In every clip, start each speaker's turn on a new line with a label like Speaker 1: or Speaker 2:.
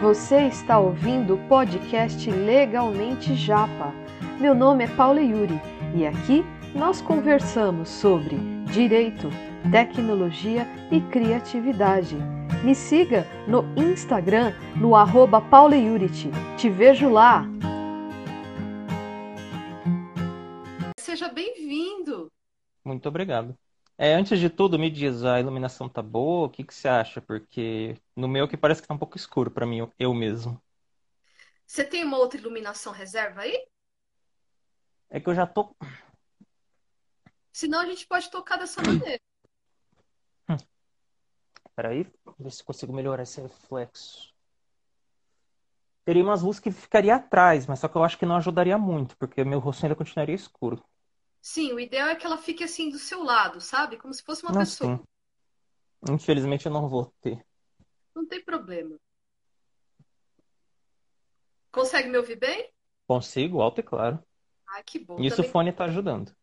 Speaker 1: Você está ouvindo o podcast Legalmente Japa. Meu nome é Paula Yuri e aqui nós conversamos sobre direito, tecnologia e criatividade. Me siga no Instagram no arroba Te vejo lá!
Speaker 2: Seja bem-vindo!
Speaker 3: Muito obrigado. É, antes de tudo, me diz, a iluminação tá boa? O que que você acha? Porque no meu que parece que tá um pouco escuro para mim, eu mesmo.
Speaker 2: Você tem uma outra iluminação reserva aí?
Speaker 3: É que eu já tô.
Speaker 2: Senão a gente pode tocar dessa maneira.
Speaker 3: Peraí, ver se consigo melhorar esse reflexo. Teria umas luzes que ficaria atrás, mas só que eu acho que não ajudaria muito, porque meu rosto ainda continuaria escuro.
Speaker 2: Sim, o ideal é que ela fique assim do seu lado, sabe? Como se fosse uma
Speaker 3: Não,
Speaker 2: pessoa.
Speaker 3: sim. Infelizmente eu não vou ter.
Speaker 2: Não tem problema. Consegue me ouvir bem?
Speaker 3: Consigo, alto e claro.
Speaker 2: Ah, que bom.
Speaker 3: Isso o
Speaker 2: Também...
Speaker 3: fone tá ajudando.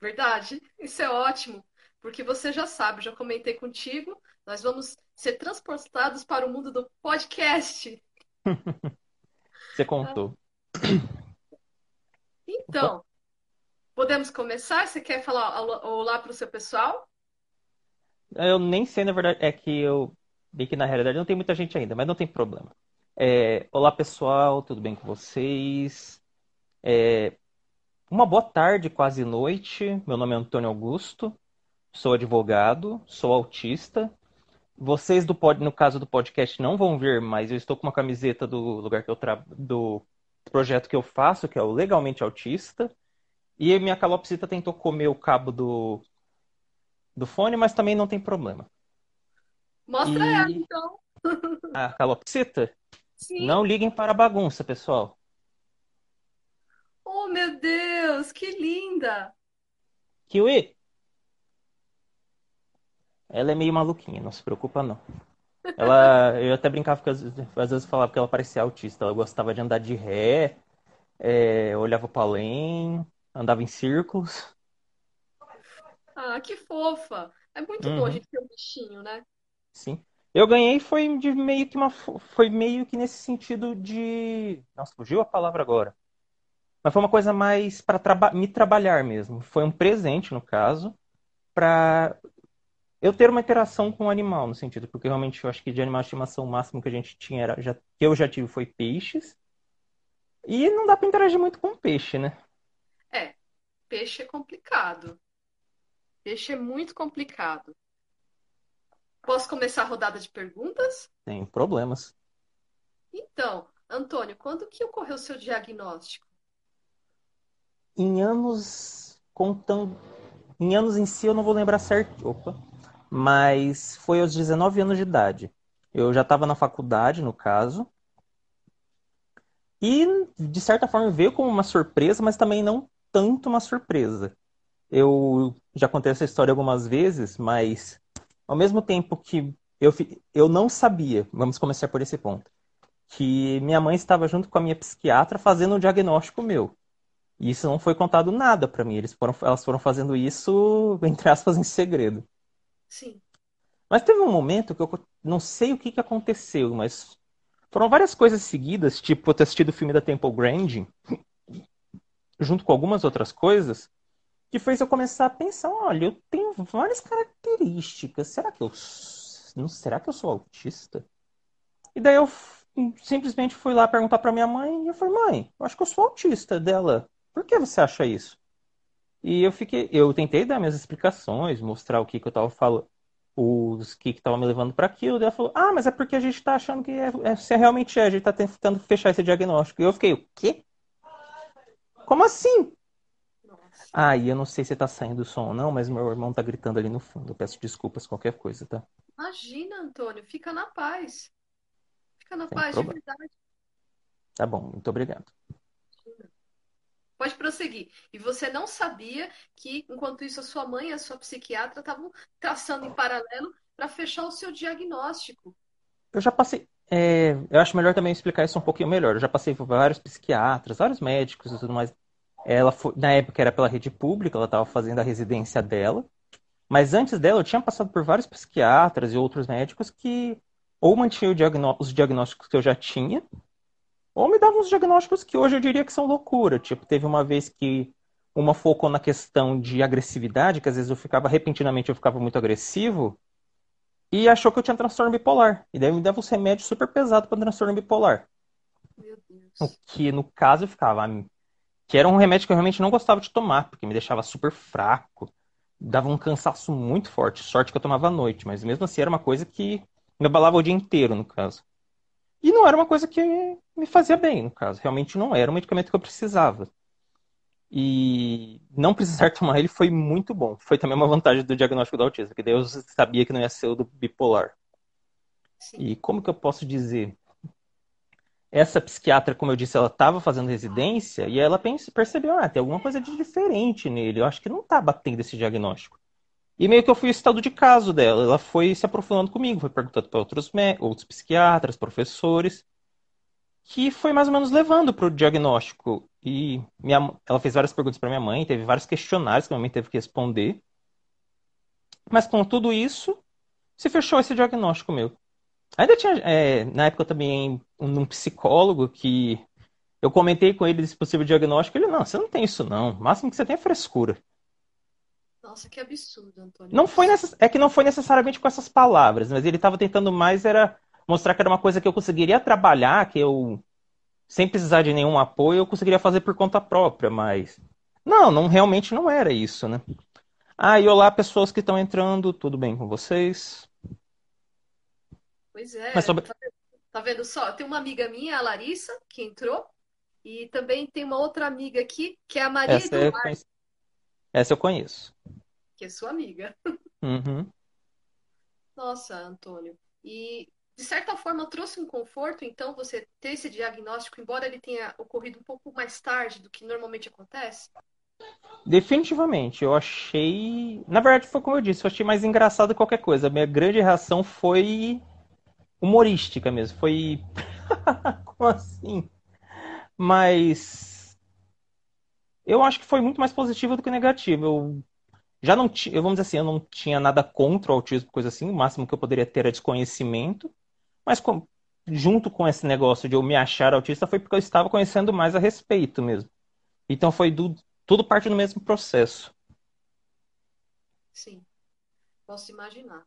Speaker 2: Verdade. Isso é ótimo. Porque você já sabe, já comentei contigo, nós vamos ser transportados para o mundo do podcast.
Speaker 3: Você contou.
Speaker 2: Então, podemos começar? Você quer falar olá para o seu pessoal?
Speaker 3: Eu nem sei, na verdade, é que eu vi que na realidade não tem muita gente ainda, mas não tem problema. É, olá pessoal, tudo bem com vocês? É, uma boa tarde, quase noite. Meu nome é Antônio Augusto, sou advogado, sou autista. Vocês do pod, no caso do podcast não vão ver, mas eu estou com uma camiseta do lugar que eu tra... do projeto que eu faço, que é o Legalmente Autista. E minha calopsita tentou comer o cabo do, do fone, mas também não tem problema.
Speaker 2: Mostra
Speaker 3: E-
Speaker 2: ela, então.
Speaker 3: A calopsita?
Speaker 2: Sim.
Speaker 3: Não liguem para a bagunça, pessoal.
Speaker 2: Oh, meu Deus, que linda!
Speaker 3: Kiwi! Ela é meio maluquinha, não se preocupa não. Ela, eu até brincava que às vezes, às vezes eu falava que ela parecia autista. Ela gostava de andar de ré, é, olhava para além, andava em círculos.
Speaker 2: Ah, que fofa! É muito bom a
Speaker 3: Uhum.
Speaker 2: gente ter um bichinho, né?
Speaker 3: Sim. Eu ganhei foi de meio que uma fo- foi meio que nesse sentido de, nossa, fugiu a palavra agora. Mas foi uma coisa mais para traba me trabalhar mesmo. Foi um presente no caso para eu ter uma interação com o animal no sentido, porque realmente eu acho que de animal de estimação o máximo que a gente tinha era já que eu já tive foi peixes. E não dá para interagir muito com peixe, né?
Speaker 2: É, peixe é complicado. Peixe é muito complicado. Posso começar a rodada de perguntas?
Speaker 3: Tem problemas.
Speaker 2: Então, Antônio, quando que ocorreu o seu diagnóstico?
Speaker 3: Em anos contando, em anos em si eu não vou lembrar certo, opa, mas foi aos 19 anos de idade. Eu já estava na faculdade, no caso. E de certa forma veio como uma surpresa, mas também não tanto uma surpresa. Eu já contei essa história algumas vezes, mas ao mesmo tempo que eu, eu não sabia, vamos começar por esse ponto, que minha mãe estava junto com a minha psiquiatra fazendo um diagnóstico meu. E isso não foi contado nada pra mim. Eles foram, elas foram fazendo isso, entre aspas, em segredo.
Speaker 2: Sim.
Speaker 3: Mas teve um momento que eu não sei o que que aconteceu, mas foram várias coisas seguidas, tipo eu ter assistido o filme da Temple Grandin, junto com algumas outras coisas, que fez eu começar a pensar, olha, eu tenho várias características. Será que eu não será que eu sou autista? E daí eu simplesmente fui lá perguntar pra minha mãe e eu falei, mãe, eu acho que eu sou autista dela. Por que você acha isso? E eu fiquei, eu tentei dar minhas explicações, mostrar o que que eu tava falando, os que que tava me levando para aquilo. Daí ela falou: "Ah, mas é porque a gente tá achando que é, é- você realmente é, a gente tá tentando fechar esse diagnóstico". E eu fiquei: "O quê? Como assim?"
Speaker 2: Nossa.
Speaker 3: Ah, e eu não sei se tá saindo o som ou não, mas meu irmão tá gritando ali no fundo. Eu peço desculpas qualquer coisa, tá?
Speaker 2: Imagina, Antônio, fica na paz. Fica na
Speaker 3: Sem
Speaker 2: paz, de
Speaker 3: problema.
Speaker 2: verdade.
Speaker 3: Tá bom, muito obrigado.
Speaker 2: Pode prosseguir. E você não sabia que, enquanto isso, a sua mãe e a sua psiquiatra estavam traçando em paralelo para fechar o seu diagnóstico.
Speaker 3: Eu já passei. É, eu acho melhor também explicar isso um pouquinho melhor. Eu já passei por vários psiquiatras, vários médicos e tudo mais. Ela foi, na época era pela rede pública, ela estava fazendo a residência dela. Mas antes dela, eu tinha passado por vários psiquiatras e outros médicos que ou mantinha diagnó os diagnósticos que eu já tinha, ou me davam uns diagnósticos que hoje eu diria que são loucura. Tipo, teve uma vez que uma focou na questão de agressividade, que às vezes eu ficava, repentinamente eu ficava muito agressivo, e achou que eu tinha transtorno bipolar. E daí me dava uns remédios super pesados para transtorno bipolar.
Speaker 2: Meu Deus.
Speaker 3: O que no caso eu ficava. Que era um remédio que eu realmente não gostava de tomar, porque me deixava super fraco. Dava um cansaço muito forte. Sorte que eu tomava à noite, mas mesmo assim era uma coisa que me abalava o dia inteiro, no caso. E não era uma coisa que me fazia bem, no caso. Realmente não era um medicamento que eu precisava. E não precisar tomar ele foi muito bom. Foi também uma vantagem do diagnóstico do autismo, que eu sabia que não ia ser o do bipolar. Sim. E como que eu posso dizer? Essa psiquiatra, como eu disse, ela estava fazendo residência e ela percebeu, ah, tem alguma coisa de diferente nele. Eu acho que não está batendo esse diagnóstico. E meio que eu fui o estado de caso dela. Ela foi se aprofundando comigo, foi perguntando para outros, outros psiquiatras, professores, que foi mais ou menos levando para o diagnóstico. E minha, ela fez várias perguntas para minha mãe, teve vários questionários que minha mãe teve que responder. Mas com tudo isso, se fechou esse diagnóstico meu. Ainda tinha, é, na época também, um, psicólogo que eu comentei com ele desse possível diagnóstico. Ele, não, você não tem isso não. O máximo que você tem é frescura.
Speaker 2: Nossa, que absurdo, Antônio.
Speaker 3: Não foi necess... É que não foi necessariamente com essas palavras, mas ele estava tentando mais era mostrar que era uma coisa que eu conseguiria trabalhar, que eu, sem precisar de nenhum apoio, eu conseguiria fazer por conta própria, mas. Não, não realmente não era isso, né? Ah, e olá, pessoas que estão entrando, tudo bem com vocês?
Speaker 2: Pois é. Mas sobre... Tá vendo só? Tem uma amiga minha, a Larissa, que entrou, e também tem uma outra amiga aqui, que é a Maria
Speaker 3: Essa, é Essa eu conheço.
Speaker 2: Que é sua amiga.
Speaker 3: Uhum.
Speaker 2: Nossa, Antônio. E de certa forma trouxe um conforto, então, você ter esse diagnóstico, embora ele tenha ocorrido um pouco mais tarde do que normalmente acontece?
Speaker 3: Definitivamente, eu achei. Na verdade, foi como eu disse, eu achei mais engraçado que qualquer coisa. A minha grande reação foi humorística mesmo. Foi. como assim? Mas. Eu acho que foi muito mais positivo do que negativo. Eu já não tinha, vamos dizer assim, eu não tinha nada contra o autismo, coisa assim. O máximo que eu poderia ter era desconhecimento. Mas com, junto com esse negócio de eu me achar autista foi porque eu estava conhecendo mais a respeito mesmo. Então foi do, tudo parte do mesmo processo.
Speaker 2: Sim, posso imaginar.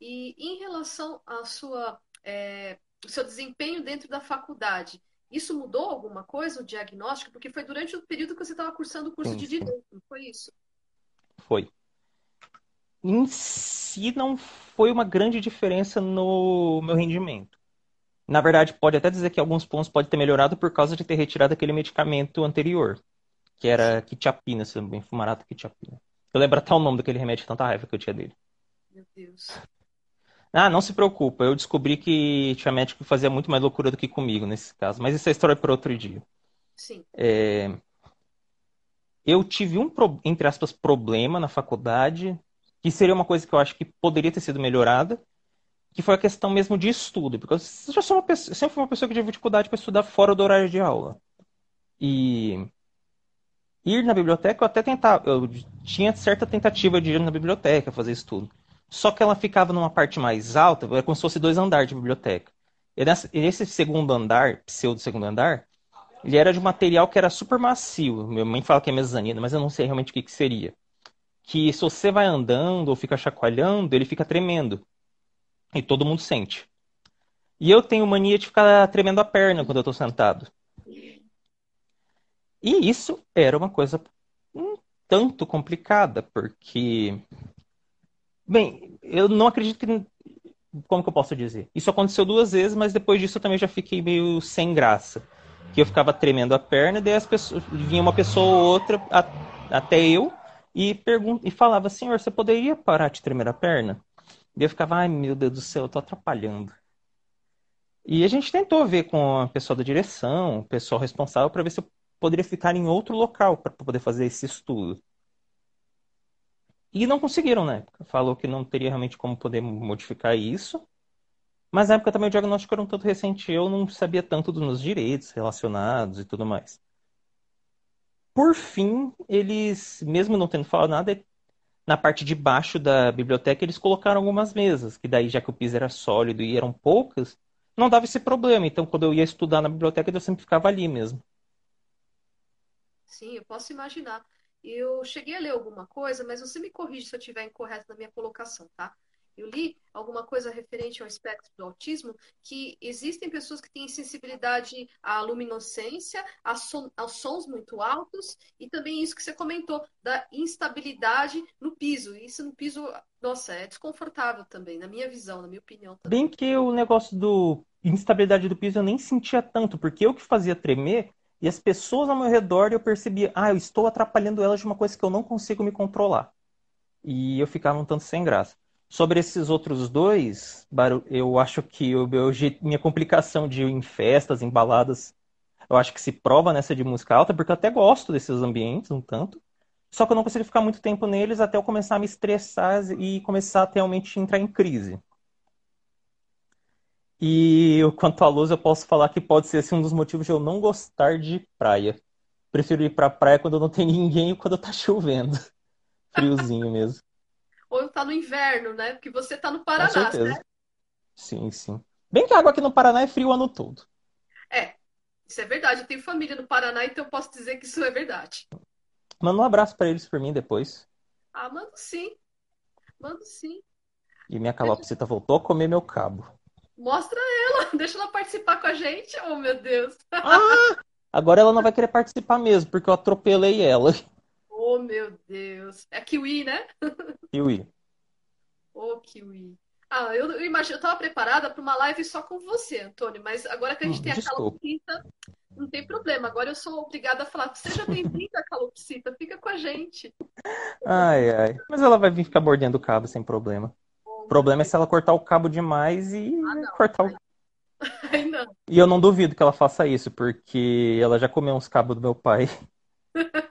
Speaker 2: E em relação à sua, é, o seu desempenho dentro da faculdade, isso mudou alguma coisa, o diagnóstico? Porque foi durante o período que você estava cursando o curso sim, de Direito, não foi isso?
Speaker 3: Foi em si não foi uma grande diferença no meu rendimento. Na verdade, pode até dizer que alguns pontos pode ter melhorado por causa de ter retirado aquele medicamento anterior, que era quitiapina, se não bem, fumarato quitiapina. Eu lembro até o nome daquele remédio, tanta raiva que eu tinha dele.
Speaker 2: Meu Deus.
Speaker 3: Ah, não se preocupa, eu descobri que tinha médico que fazia muito mais loucura do que comigo nesse caso, mas isso é história para outro dia.
Speaker 2: Sim.
Speaker 3: É... Eu tive um, entre aspas, problema na faculdade, que seria uma coisa que eu acho que poderia ter sido melhorada, que foi a questão mesmo de estudo, porque eu já sou uma pessoa, sempre fui uma pessoa que tive dificuldade para estudar fora do horário de aula. E ir na biblioteca, eu até tentava, eu tinha certa tentativa de ir na biblioteca fazer estudo. Só que ela ficava numa parte mais alta, era como se fosse dois andares de biblioteca. E nesse segundo andar, pseudo segundo andar, ele era de material que era super macio. Minha mãe fala que é mezanina, mas eu não sei realmente o que, que seria que se você vai andando ou fica chacoalhando, ele fica tremendo. E todo mundo sente. E eu tenho mania de ficar tremendo a perna quando eu estou sentado. E isso era uma coisa um tanto complicada, porque. Bem, eu não acredito que. Como que eu posso dizer? Isso aconteceu duas vezes, mas depois disso eu também já fiquei meio sem graça. Que eu ficava tremendo a perna, daí as pessoas, vinha uma pessoa ou outra, até eu, e, pergun e falava, senhor, você poderia parar de tremer a perna? E eu ficava, ai meu Deus do céu, eu tô atrapalhando. E a gente tentou ver com a pessoa da direção, o pessoal responsável, para ver se eu poderia ficar em outro local para poder fazer esse estudo. E não conseguiram na época. Falou que não teria realmente como poder modificar isso. Mas na época também o diagnóstico era um tanto recente, eu não sabia tanto dos meus direitos relacionados e tudo mais. Por fim, eles, mesmo não tendo falado nada, na parte de baixo da biblioteca eles colocaram algumas mesas, que daí, já que o piso era sólido e eram poucas, não dava esse problema. Então, quando eu ia estudar na biblioteca, eu sempre ficava ali mesmo.
Speaker 2: Sim, eu posso imaginar. Eu cheguei a ler alguma coisa, mas você me corrige se eu estiver incorreto na minha colocação, tá? Eu li alguma coisa referente ao espectro do autismo, que existem pessoas que têm sensibilidade à luminescência, aos sons muito altos, e também isso que você comentou, da instabilidade no piso. Isso no piso, nossa, é desconfortável também, na minha visão, na minha opinião. Também.
Speaker 3: Bem que o negócio do instabilidade do piso eu nem sentia tanto, porque eu que fazia tremer, e as pessoas ao meu redor eu percebia, ah, eu estou atrapalhando elas de uma coisa que eu não consigo me controlar. E eu ficava um tanto sem graça. Sobre esses outros dois, eu acho que minha complicação de ir em festas, em baladas, eu acho que se prova nessa de música alta, porque eu até gosto desses ambientes um tanto. Só que eu não consigo ficar muito tempo neles até eu começar a me estressar e começar a realmente entrar em crise. E quanto à luz, eu posso falar que pode ser assim, um dos motivos de eu não gostar de praia. Prefiro ir pra praia quando não tem ninguém e quando tá chovendo. Friozinho mesmo
Speaker 2: está no inverno, né? Porque você está no Paraná, Com certeza. né?
Speaker 3: Sim, sim. Bem que a água aqui no Paraná é frio o ano todo.
Speaker 2: É, isso é verdade. Eu tenho família no Paraná, então eu posso dizer que isso é verdade.
Speaker 3: Manda um abraço para eles por mim depois.
Speaker 2: Ah, mando sim. Mando sim.
Speaker 3: E minha calopsita voltou a comer meu cabo.
Speaker 2: Mostra ela, deixa ela participar com a gente. Oh, meu Deus.
Speaker 3: Ah, agora ela não vai querer participar mesmo, porque eu atropelei ela.
Speaker 2: Oh, meu Deus. É kiwi, né?
Speaker 3: Kiwi.
Speaker 2: Ô, oh, kiwi. Ah, eu, eu imagino, eu tava preparada para uma live só com você, Antônio, mas agora que a gente hum, tem a calopsita, não tem problema. Agora eu sou obrigada a falar, seja bem-vinda, calopsita, fica com a gente.
Speaker 3: Ai, ai. Mas ela vai vir ficar mordendo o cabo sem problema. Oh, o problema é se ela cortar o cabo demais e ah, não, cortar o. Ai, não. E eu não duvido que ela faça isso, porque ela já comeu uns cabos do meu pai.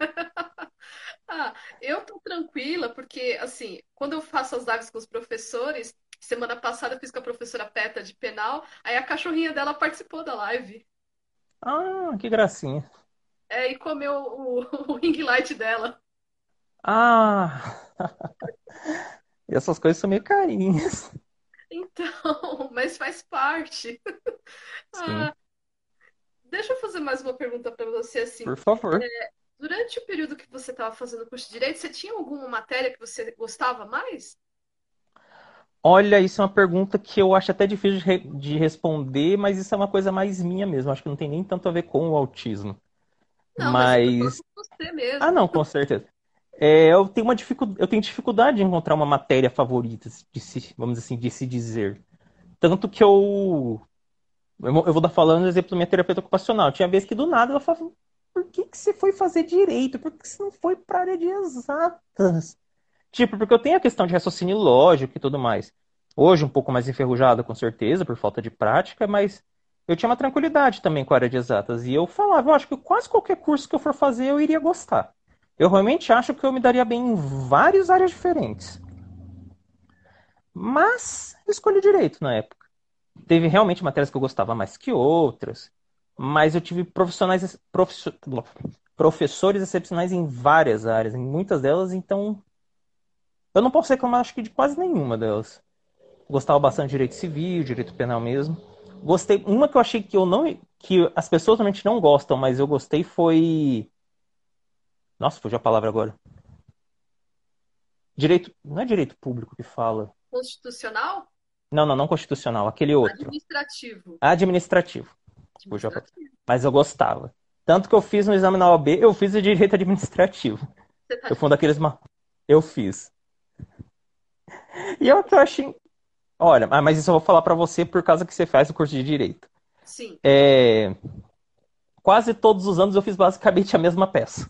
Speaker 2: Ah, eu tô tranquila, porque, assim, quando eu faço as lives com os professores, semana passada eu fiz com a professora Peta de penal, aí a cachorrinha dela participou da live.
Speaker 3: Ah, que gracinha.
Speaker 2: É, e comeu o, o ring light dela.
Speaker 3: Ah! e essas coisas são meio carinhas.
Speaker 2: Então, mas faz parte. Ah, deixa eu fazer mais uma pergunta para você, assim.
Speaker 3: Por favor.
Speaker 2: É, Durante o período que você estava fazendo o curso de Direito, você tinha alguma matéria que você gostava mais?
Speaker 3: Olha, isso é uma pergunta que eu acho até difícil de, re de responder, mas isso é uma coisa mais minha mesmo. Acho que não tem nem tanto a ver com o autismo. Não, mas, mas... você mesmo. Ah, não, com certeza. É, eu, tenho uma dificu... eu tenho dificuldade de encontrar uma matéria favorita, de se, vamos assim, de se dizer. Tanto que eu. Eu vou dar falando exemplo da minha terapeuta ocupacional. Tinha vez que do nada ela falava, por que, que você foi fazer direito? Por que você não foi para a área de exatas? Tipo, porque eu tenho a questão de raciocínio lógico e tudo mais. Hoje um pouco mais enferrujado, com certeza, por falta de prática, mas eu tinha uma tranquilidade também com a área de exatas. E eu falava, eu acho que quase qualquer curso que eu for fazer eu iria gostar. Eu realmente acho que eu me daria bem em várias áreas diferentes. Mas eu escolhi direito na época. Teve realmente matérias que eu gostava mais que outras mas eu tive profissionais, professores excepcionais em várias áreas, em muitas delas, então eu não posso reclamar, acho que de quase nenhuma delas. Gostava bastante de direito civil, direito penal mesmo. Gostei, uma que eu achei que eu não, que as pessoas realmente não gostam, mas eu gostei foi, nossa, fugiu a palavra agora. Direito, não é direito público que fala.
Speaker 2: Constitucional?
Speaker 3: Não, não, não constitucional, aquele outro.
Speaker 2: Administrativo.
Speaker 3: Administrativo. Mas eu gostava. Tanto que eu fiz no exame na OAB, eu fiz o direito administrativo. Tá eu fui um daqueles. Eu fiz. E eu achei. Olha, ah, mas isso eu vou falar para você por causa que você faz o curso de direito.
Speaker 2: Sim.
Speaker 3: É... Quase todos os anos eu fiz basicamente a mesma peça.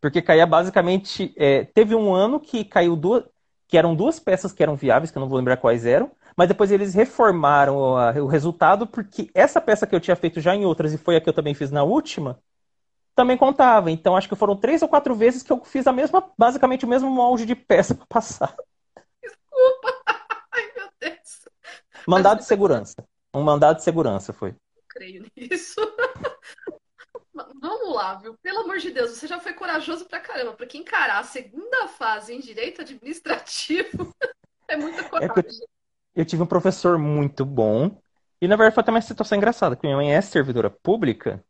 Speaker 3: Porque caía basicamente. É... Teve um ano que caiu duas. Que eram duas peças que eram viáveis, que eu não vou lembrar quais eram mas depois eles reformaram o, o resultado, porque essa peça que eu tinha feito já em outras, e foi a que eu também fiz na última, também contava. Então acho que foram três ou quatro vezes que eu fiz a mesma, basicamente o mesmo molde de peça para passar.
Speaker 2: Desculpa. Ai, meu Deus.
Speaker 3: Mandado de segurança. Um mandado de segurança foi.
Speaker 2: creio nisso. Vamos lá, viu? Pelo amor de Deus, você já foi corajoso pra caramba, porque encarar a segunda fase em direito administrativo é muita coragem. É eu,
Speaker 3: tive um professor muito bom, e na verdade foi até uma situação engraçada, minha mãe é servidora pública,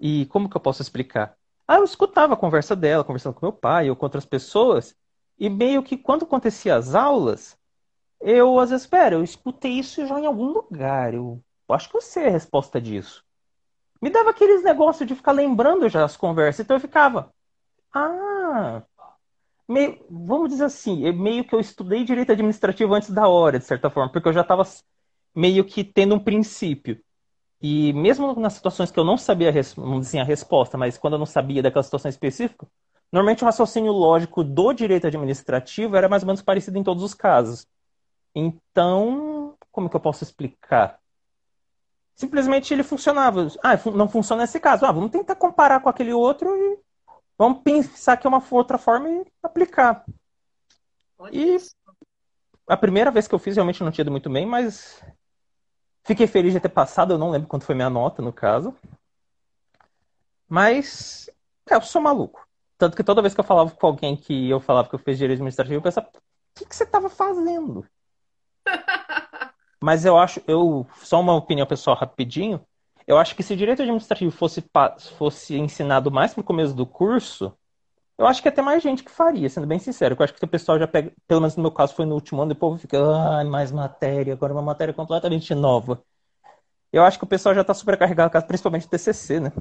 Speaker 3: e como que eu posso explicar? Ah, eu escutava a conversa dela, conversando com meu pai ou com outras pessoas, e meio que quando acontecia as aulas, eu às vezes, espera, eu escutei isso já em algum lugar, eu acho que eu sei a resposta disso. Me dava aqueles negócios de ficar lembrando já as conversas, então eu ficava, ah, meio, vamos dizer assim, meio que eu estudei direito administrativo antes da hora, de certa forma, porque eu já estava meio que tendo um princípio. E mesmo nas situações que eu não sabia não dizer a resposta, mas quando eu não sabia daquela situação específica, normalmente o raciocínio lógico do direito administrativo era mais ou menos parecido em todos os casos. Então, como que eu posso explicar? Simplesmente ele funcionava. Ah, não funciona nesse caso. Ah, vamos tentar comparar com aquele outro e vamos pensar que é uma outra forma e aplicar. E a primeira vez que eu fiz realmente não tinha ido muito bem, mas Fiquei feliz de ter passado, eu não lembro quanto foi minha nota, no caso. Mas, é, eu sou maluco. Tanto que toda vez que eu falava com alguém que eu falava que eu fiz direito administrativo, eu pensava, o que, que você estava fazendo? Mas eu acho, eu só uma opinião pessoal rapidinho, eu acho que se direito administrativo fosse, fosse ensinado mais no começo do curso, eu acho que ter mais gente que faria, sendo bem sincero. Eu acho que o pessoal já pega, pelo menos no meu caso foi no último ano, e o povo fica, ah, mais matéria, agora uma matéria completamente nova. Eu acho que o pessoal já está supercarregado, principalmente o TCC, né?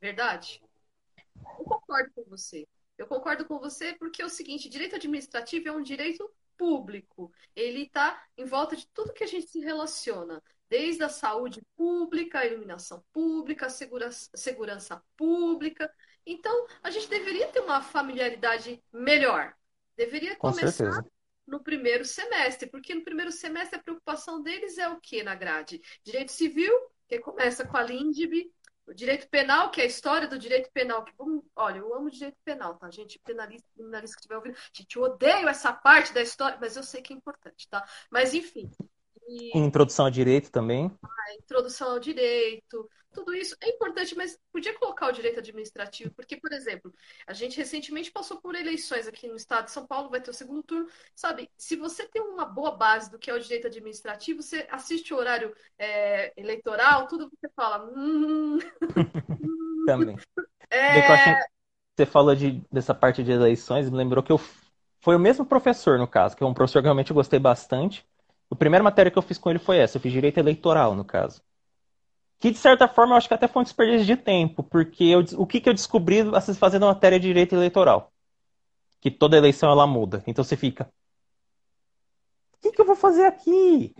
Speaker 2: Verdade. Eu concordo com você. Eu concordo com você porque é o seguinte, direito administrativo é um direito público. Ele está em volta de tudo que a gente se relaciona, desde a saúde pública, a iluminação pública, a segurança, segurança pública. Então, a gente deveria ter uma familiaridade melhor. Deveria
Speaker 3: Com
Speaker 2: começar
Speaker 3: certeza.
Speaker 2: no primeiro semestre, porque no primeiro semestre a preocupação deles é o que na grade? Direito civil, que começa com a LINDB, o direito penal, que é a história do direito penal. Que, olha, eu amo direito penal, tá, gente? Penalista, penalista que estiver ouvindo. Gente, eu odeio essa parte da história, mas eu sei que é importante, tá? Mas, enfim.
Speaker 3: E... Introdução ao direito também.
Speaker 2: A introdução ao direito, tudo isso é importante, mas podia colocar o direito administrativo, porque, por exemplo, a gente recentemente passou por eleições aqui no estado de São Paulo, vai ter o segundo turno. Sabe, se você tem uma boa base do que é o direito administrativo, você assiste o horário é, eleitoral, tudo você fala. Hum...
Speaker 3: Também. É... Você falou de, dessa parte de eleições, me lembrou que eu foi o mesmo professor, no caso, que é um professor que realmente eu gostei bastante. A primeira matéria que eu fiz com ele foi essa, eu fiz direito eleitoral, no caso. Que, de certa forma, eu acho que até foi um desperdício de tempo, porque eu, o que, que eu descobri fazendo a matéria de direito eleitoral? Que toda eleição ela muda. Então você fica. O que, que eu vou fazer aqui?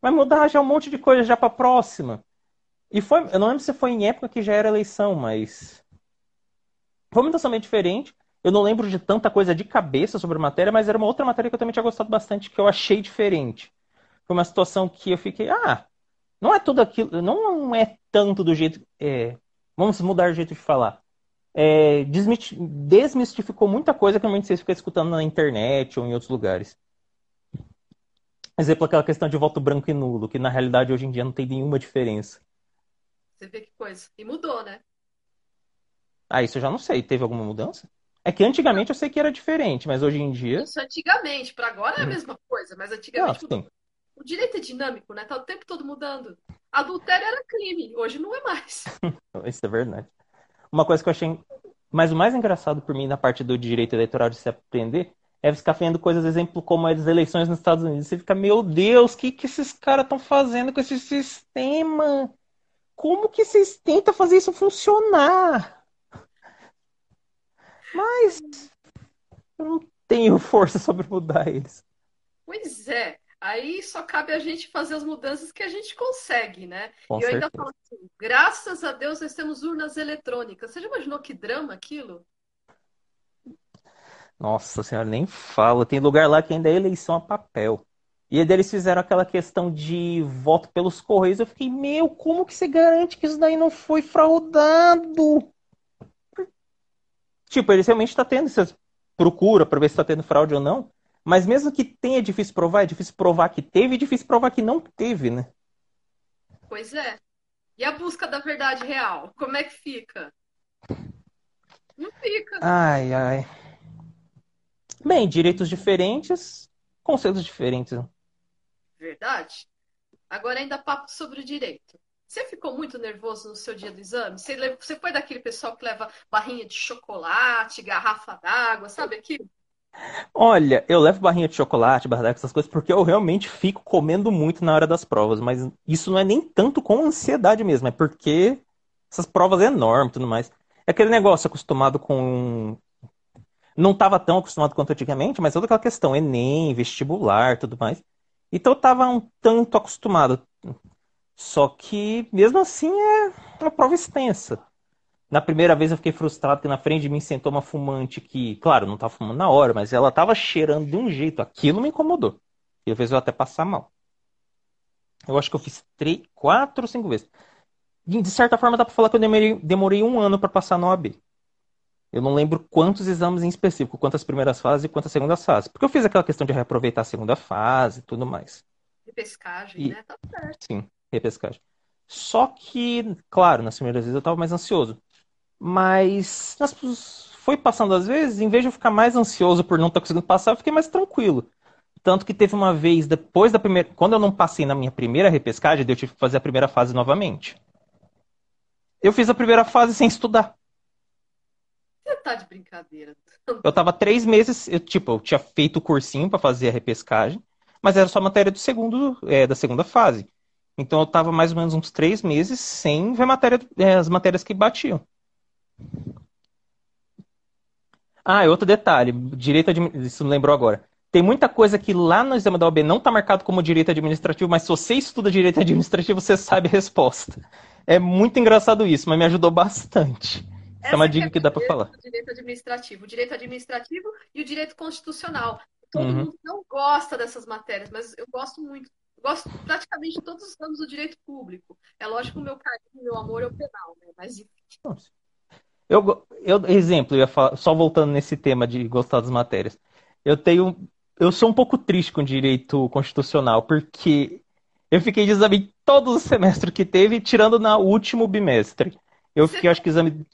Speaker 3: Vai mudar já um monte de coisa já para a próxima. E foi, eu não lembro se foi em época que já era eleição, mas foi uma totalmente diferente. Eu não lembro de tanta coisa de cabeça sobre a matéria, mas era uma outra matéria que eu também tinha gostado bastante, que eu achei diferente. Foi uma situação que eu fiquei, ah, não é tudo aquilo, não é tanto do jeito. É, vamos mudar o jeito de falar. É, desmistificou muita coisa que realmente vocês ficam escutando na internet ou em outros lugares. Exemplo, aquela questão de voto branco e nulo, que na realidade hoje em dia não tem nenhuma diferença.
Speaker 2: Você vê que coisa. E mudou, né?
Speaker 3: Ah, isso eu já não sei. Teve alguma mudança? É que antigamente eu sei que era diferente, mas hoje em dia.
Speaker 2: Isso antigamente, para agora é a hum. mesma coisa, mas antigamente. Ah, o direito é dinâmico, né? Tá o tempo todo mudando. Adultério era crime, hoje não é mais.
Speaker 3: Isso é verdade. Uma coisa que eu achei. Mas o mais engraçado por mim na parte do direito eleitoral de se aprender é ficar vendo coisas, exemplo, como as eleições nos Estados Unidos. Você fica, meu Deus, o que, que esses caras estão fazendo com esse sistema? Como que vocês tentam fazer isso funcionar? Mas eu não tenho força sobre mudar eles.
Speaker 2: Pois é. Aí só cabe a gente fazer as mudanças que a gente consegue, né?
Speaker 3: Com
Speaker 2: e eu
Speaker 3: ainda
Speaker 2: certeza. falo assim, graças a Deus nós temos urnas eletrônicas. Você já imaginou que drama aquilo?
Speaker 3: Nossa senhora, nem fala. Tem lugar lá que ainda é eleição a papel. E aí eles fizeram aquela questão de voto pelos correios. Eu fiquei, meu, como que você garante que isso daí não foi fraudado? Tipo, eles realmente estão tá tendo, você procura para ver se está tendo fraude ou não. Mas mesmo que tenha, é difícil provar, é difícil provar que teve e difícil provar que não teve, né?
Speaker 2: Pois é. E a busca da verdade real? Como é que fica? Não fica.
Speaker 3: Ai, ai. Bem, direitos diferentes, conceitos diferentes.
Speaker 2: Verdade. Agora ainda papo sobre o direito. Você ficou muito nervoso no seu dia do exame? Você, você foi daquele pessoal que leva barrinha de chocolate, garrafa d'água, sabe aquilo?
Speaker 3: Olha, eu levo barrinha de chocolate, d'água, essas coisas, porque eu realmente fico comendo muito na hora das provas. Mas isso não é nem tanto com ansiedade mesmo, é porque essas provas é enormes e tudo mais. É aquele negócio acostumado com. Não estava tão acostumado quanto antigamente, mas toda aquela questão, Enem, vestibular tudo mais. Então eu estava um tanto acostumado. Só que, mesmo assim, é uma prova extensa. Na primeira vez eu fiquei frustrado que na frente de mim sentou uma fumante que, claro, não estava fumando na hora, mas ela estava cheirando de um jeito. Aquilo me incomodou. E fez eu até passar mal. Eu acho que eu fiz três, quatro ou cinco vezes. De certa forma, dá para falar que eu demorei, demorei um ano para passar na OAB. Eu não lembro quantos exames em específico, quantas primeiras fases e quantas segundas fases. Porque eu fiz aquela questão de reaproveitar a segunda fase e tudo mais.
Speaker 2: Repescagem, e, né? Tá certo.
Speaker 3: Sim repescagem. Só que, claro, nas primeiras vezes eu estava mais ansioso. Mas foi passando as vezes, em vez de eu ficar mais ansioso por não estar conseguindo passar, eu fiquei mais tranquilo. Tanto que teve uma vez, depois da primeira. Quando eu não passei na minha primeira repescagem, eu tive que fazer a primeira fase novamente. Eu fiz a primeira fase sem estudar.
Speaker 2: Você tá de brincadeira.
Speaker 3: Eu tava três meses, eu, tipo, eu tinha feito o cursinho para fazer a repescagem, mas era só matéria do segundo, é, da segunda fase. Então eu estava mais ou menos uns três meses sem ver matéria, é, as matérias que batiam. Ah, e outro detalhe, direito isso me lembrou agora. Tem muita coisa que lá no exame da OAB não está marcado como direito administrativo, mas se você estuda direito administrativo, você sabe a resposta. É muito engraçado isso, mas me ajudou bastante. Essa é uma dica é que dá para falar.
Speaker 2: O direito administrativo, o direito administrativo e o direito constitucional. Todo uhum. mundo não gosta dessas matérias, mas eu gosto muito gosto praticamente todos os anos do direito público. É lógico que o meu carinho, meu amor é o penal, né? Mas
Speaker 3: eu, eu, exemplo, eu falar, só voltando nesse tema de gostar das matérias. Eu tenho. Eu sou um pouco triste com direito constitucional, porque eu fiquei de exame todos os semestres que teve, tirando no último bimestre. Eu fiquei, acho que exame.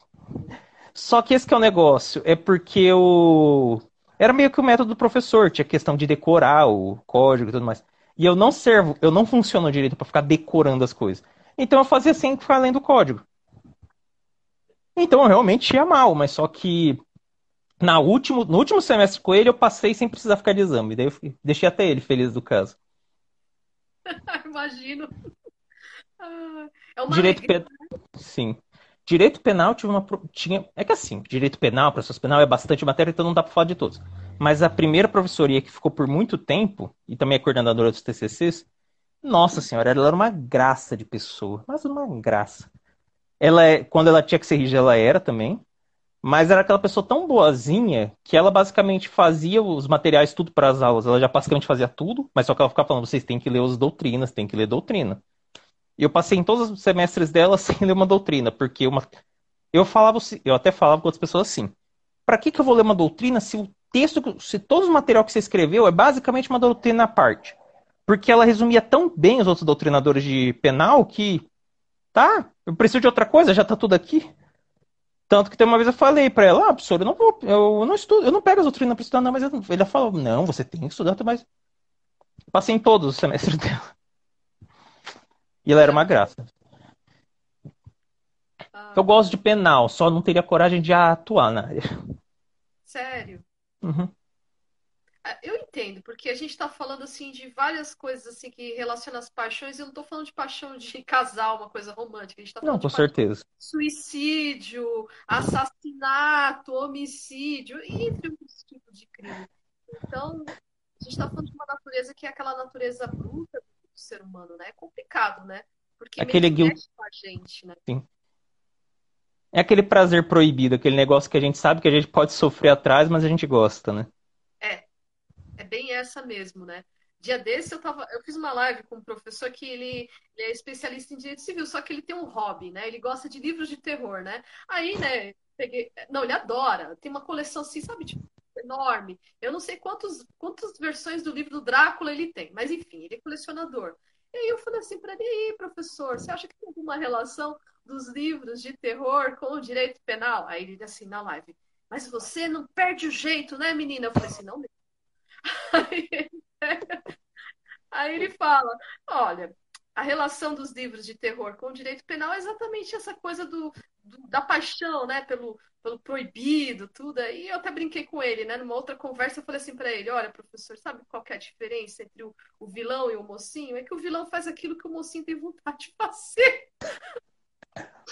Speaker 3: Só que esse que é o negócio, é porque eu. Era meio que o método do professor, tinha questão de decorar o código e tudo mais. E eu não servo, eu não funciono direito para ficar decorando as coisas. Então eu fazia sempre ficar lendo o código. Então eu realmente ia mal, mas só que na último, no último semestre com ele eu passei sem precisar ficar de exame. Daí eu deixei até ele feliz do caso.
Speaker 2: Imagino.
Speaker 3: É direito penal. Né? Sim. Direito penal tive uma. Tinha... É que assim, direito penal, processo penal é bastante matéria, então não dá para falar de todos. Mas a primeira professoria que ficou por muito tempo, e também é coordenadora dos TCCs, nossa senhora, ela era uma graça de pessoa, mas uma graça. Ela é, quando ela tinha que ser rígida, ela era também, mas era aquela pessoa tão boazinha que ela basicamente fazia os materiais tudo para as aulas. Ela já basicamente fazia tudo, mas só que ela ficava falando: vocês têm que ler as doutrinas, têm que ler doutrina. E eu passei em todos os semestres dela sem ler uma doutrina, porque uma... eu falava, eu até falava com outras pessoas assim: para que, que eu vou ler uma doutrina se o texto, se todo o material que você escreveu é basicamente uma doutrina à parte. Porque ela resumia tão bem os outros doutrinadores de penal que, tá, eu preciso de outra coisa, já tá tudo aqui. Tanto que tem uma vez eu falei para ela, ah, professor, eu não vou, eu não estudo, eu não pego as doutrinas para estudar, não, mas ele falou, não, você tem que estudar, mas passei em todos os semestres dela. E ela era uma graça. Eu gosto de penal, só não teria coragem de atuar na área.
Speaker 2: Sério?
Speaker 3: Uhum.
Speaker 2: Ah, eu entendo, porque a gente está falando assim de várias coisas assim que relacionam as paixões. Eu não estou falando de paixão de casal, uma coisa romântica. A gente tá falando
Speaker 3: não, com
Speaker 2: de
Speaker 3: certeza.
Speaker 2: Suicídio, assassinato, homicídio, entre outros tipos de crime. Então, a gente está falando de uma natureza que é aquela natureza bruta do ser humano, né? É complicado, né? Porque
Speaker 3: Aquele
Speaker 2: mexe com a gente, né?
Speaker 3: Sim. É aquele prazer proibido, aquele negócio que a gente sabe que a gente pode sofrer atrás, mas a gente gosta, né?
Speaker 2: É. Bem essa mesmo, né? Dia desse eu tava, eu fiz uma live com um professor que ele, ele, é especialista em direito civil, só que ele tem um hobby, né? Ele gosta de livros de terror, né? Aí, né, peguei, não, ele adora. Tem uma coleção assim, sabe, tipo, enorme. Eu não sei quantos, quantas versões do livro do Drácula ele tem, mas enfim, ele é colecionador. E aí eu falei assim para ele, aí, professor, você acha que tem algum alguma relação dos livros de terror com o direito penal? Aí ele assim na live, mas você não perde o jeito, né, menina? Eu falei assim, não. Aí, aí ele fala, olha, a relação dos livros de terror com o direito penal é exatamente essa coisa do, do, da paixão, né, pelo, pelo proibido, tudo. E eu até brinquei com ele, né, numa outra conversa, eu falei assim para ele: olha, professor, sabe qual é a diferença entre o, o, vilão e o mocinho? É que o vilão faz aquilo que o mocinho tem vontade de fazer.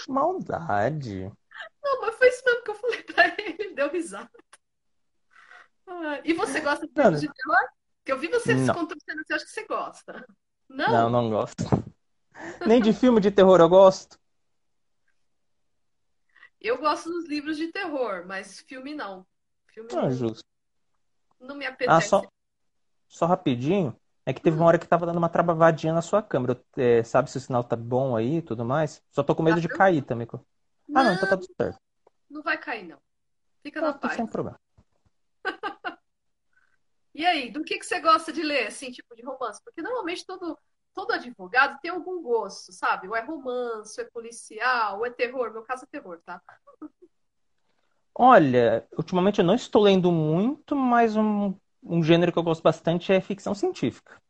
Speaker 3: Maldade.
Speaker 2: Não, mas foi isso mesmo que eu falei pra ele, ele deu risada. Ah, e você gosta de filmes de terror? Porque eu vi você se contorcendo eu acho que você gosta. Não?
Speaker 3: Não, não gosto. Nem de filme de terror eu gosto.
Speaker 2: Eu gosto dos livros de terror, mas filme não. Filme
Speaker 3: ah, não, justo.
Speaker 2: Não me apetece. Ah,
Speaker 3: só, só rapidinho. É que teve uma hora que tava dando uma travadinha na sua câmera. É, sabe se o sinal tá bom aí e tudo mais? Só tô com medo tá de cair também. Não, ah, não, então tá tudo certo.
Speaker 2: Não vai cair, não. Fica na paz.
Speaker 3: Sem problema.
Speaker 2: E aí, do que, que você gosta de ler, assim, tipo de romance? Porque normalmente todo, todo advogado tem algum gosto, sabe? Ou é romance, ou é policial, ou é terror. Meu caso é terror, tá?
Speaker 3: Olha, ultimamente eu não estou lendo muito, mas um, um gênero que eu gosto bastante é ficção científica.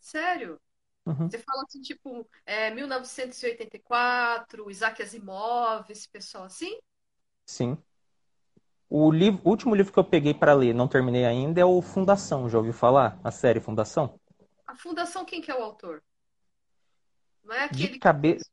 Speaker 2: Sério? Uhum. Você fala assim, tipo, é, 1984, Isaac Asimov, esse pessoal assim?
Speaker 3: Sim. O, livro, o último livro que eu peguei para ler, não terminei ainda, é o Fundação. Já ouviu falar? A série Fundação?
Speaker 2: A Fundação, quem que é o autor? Não é aquele
Speaker 3: de cabeça.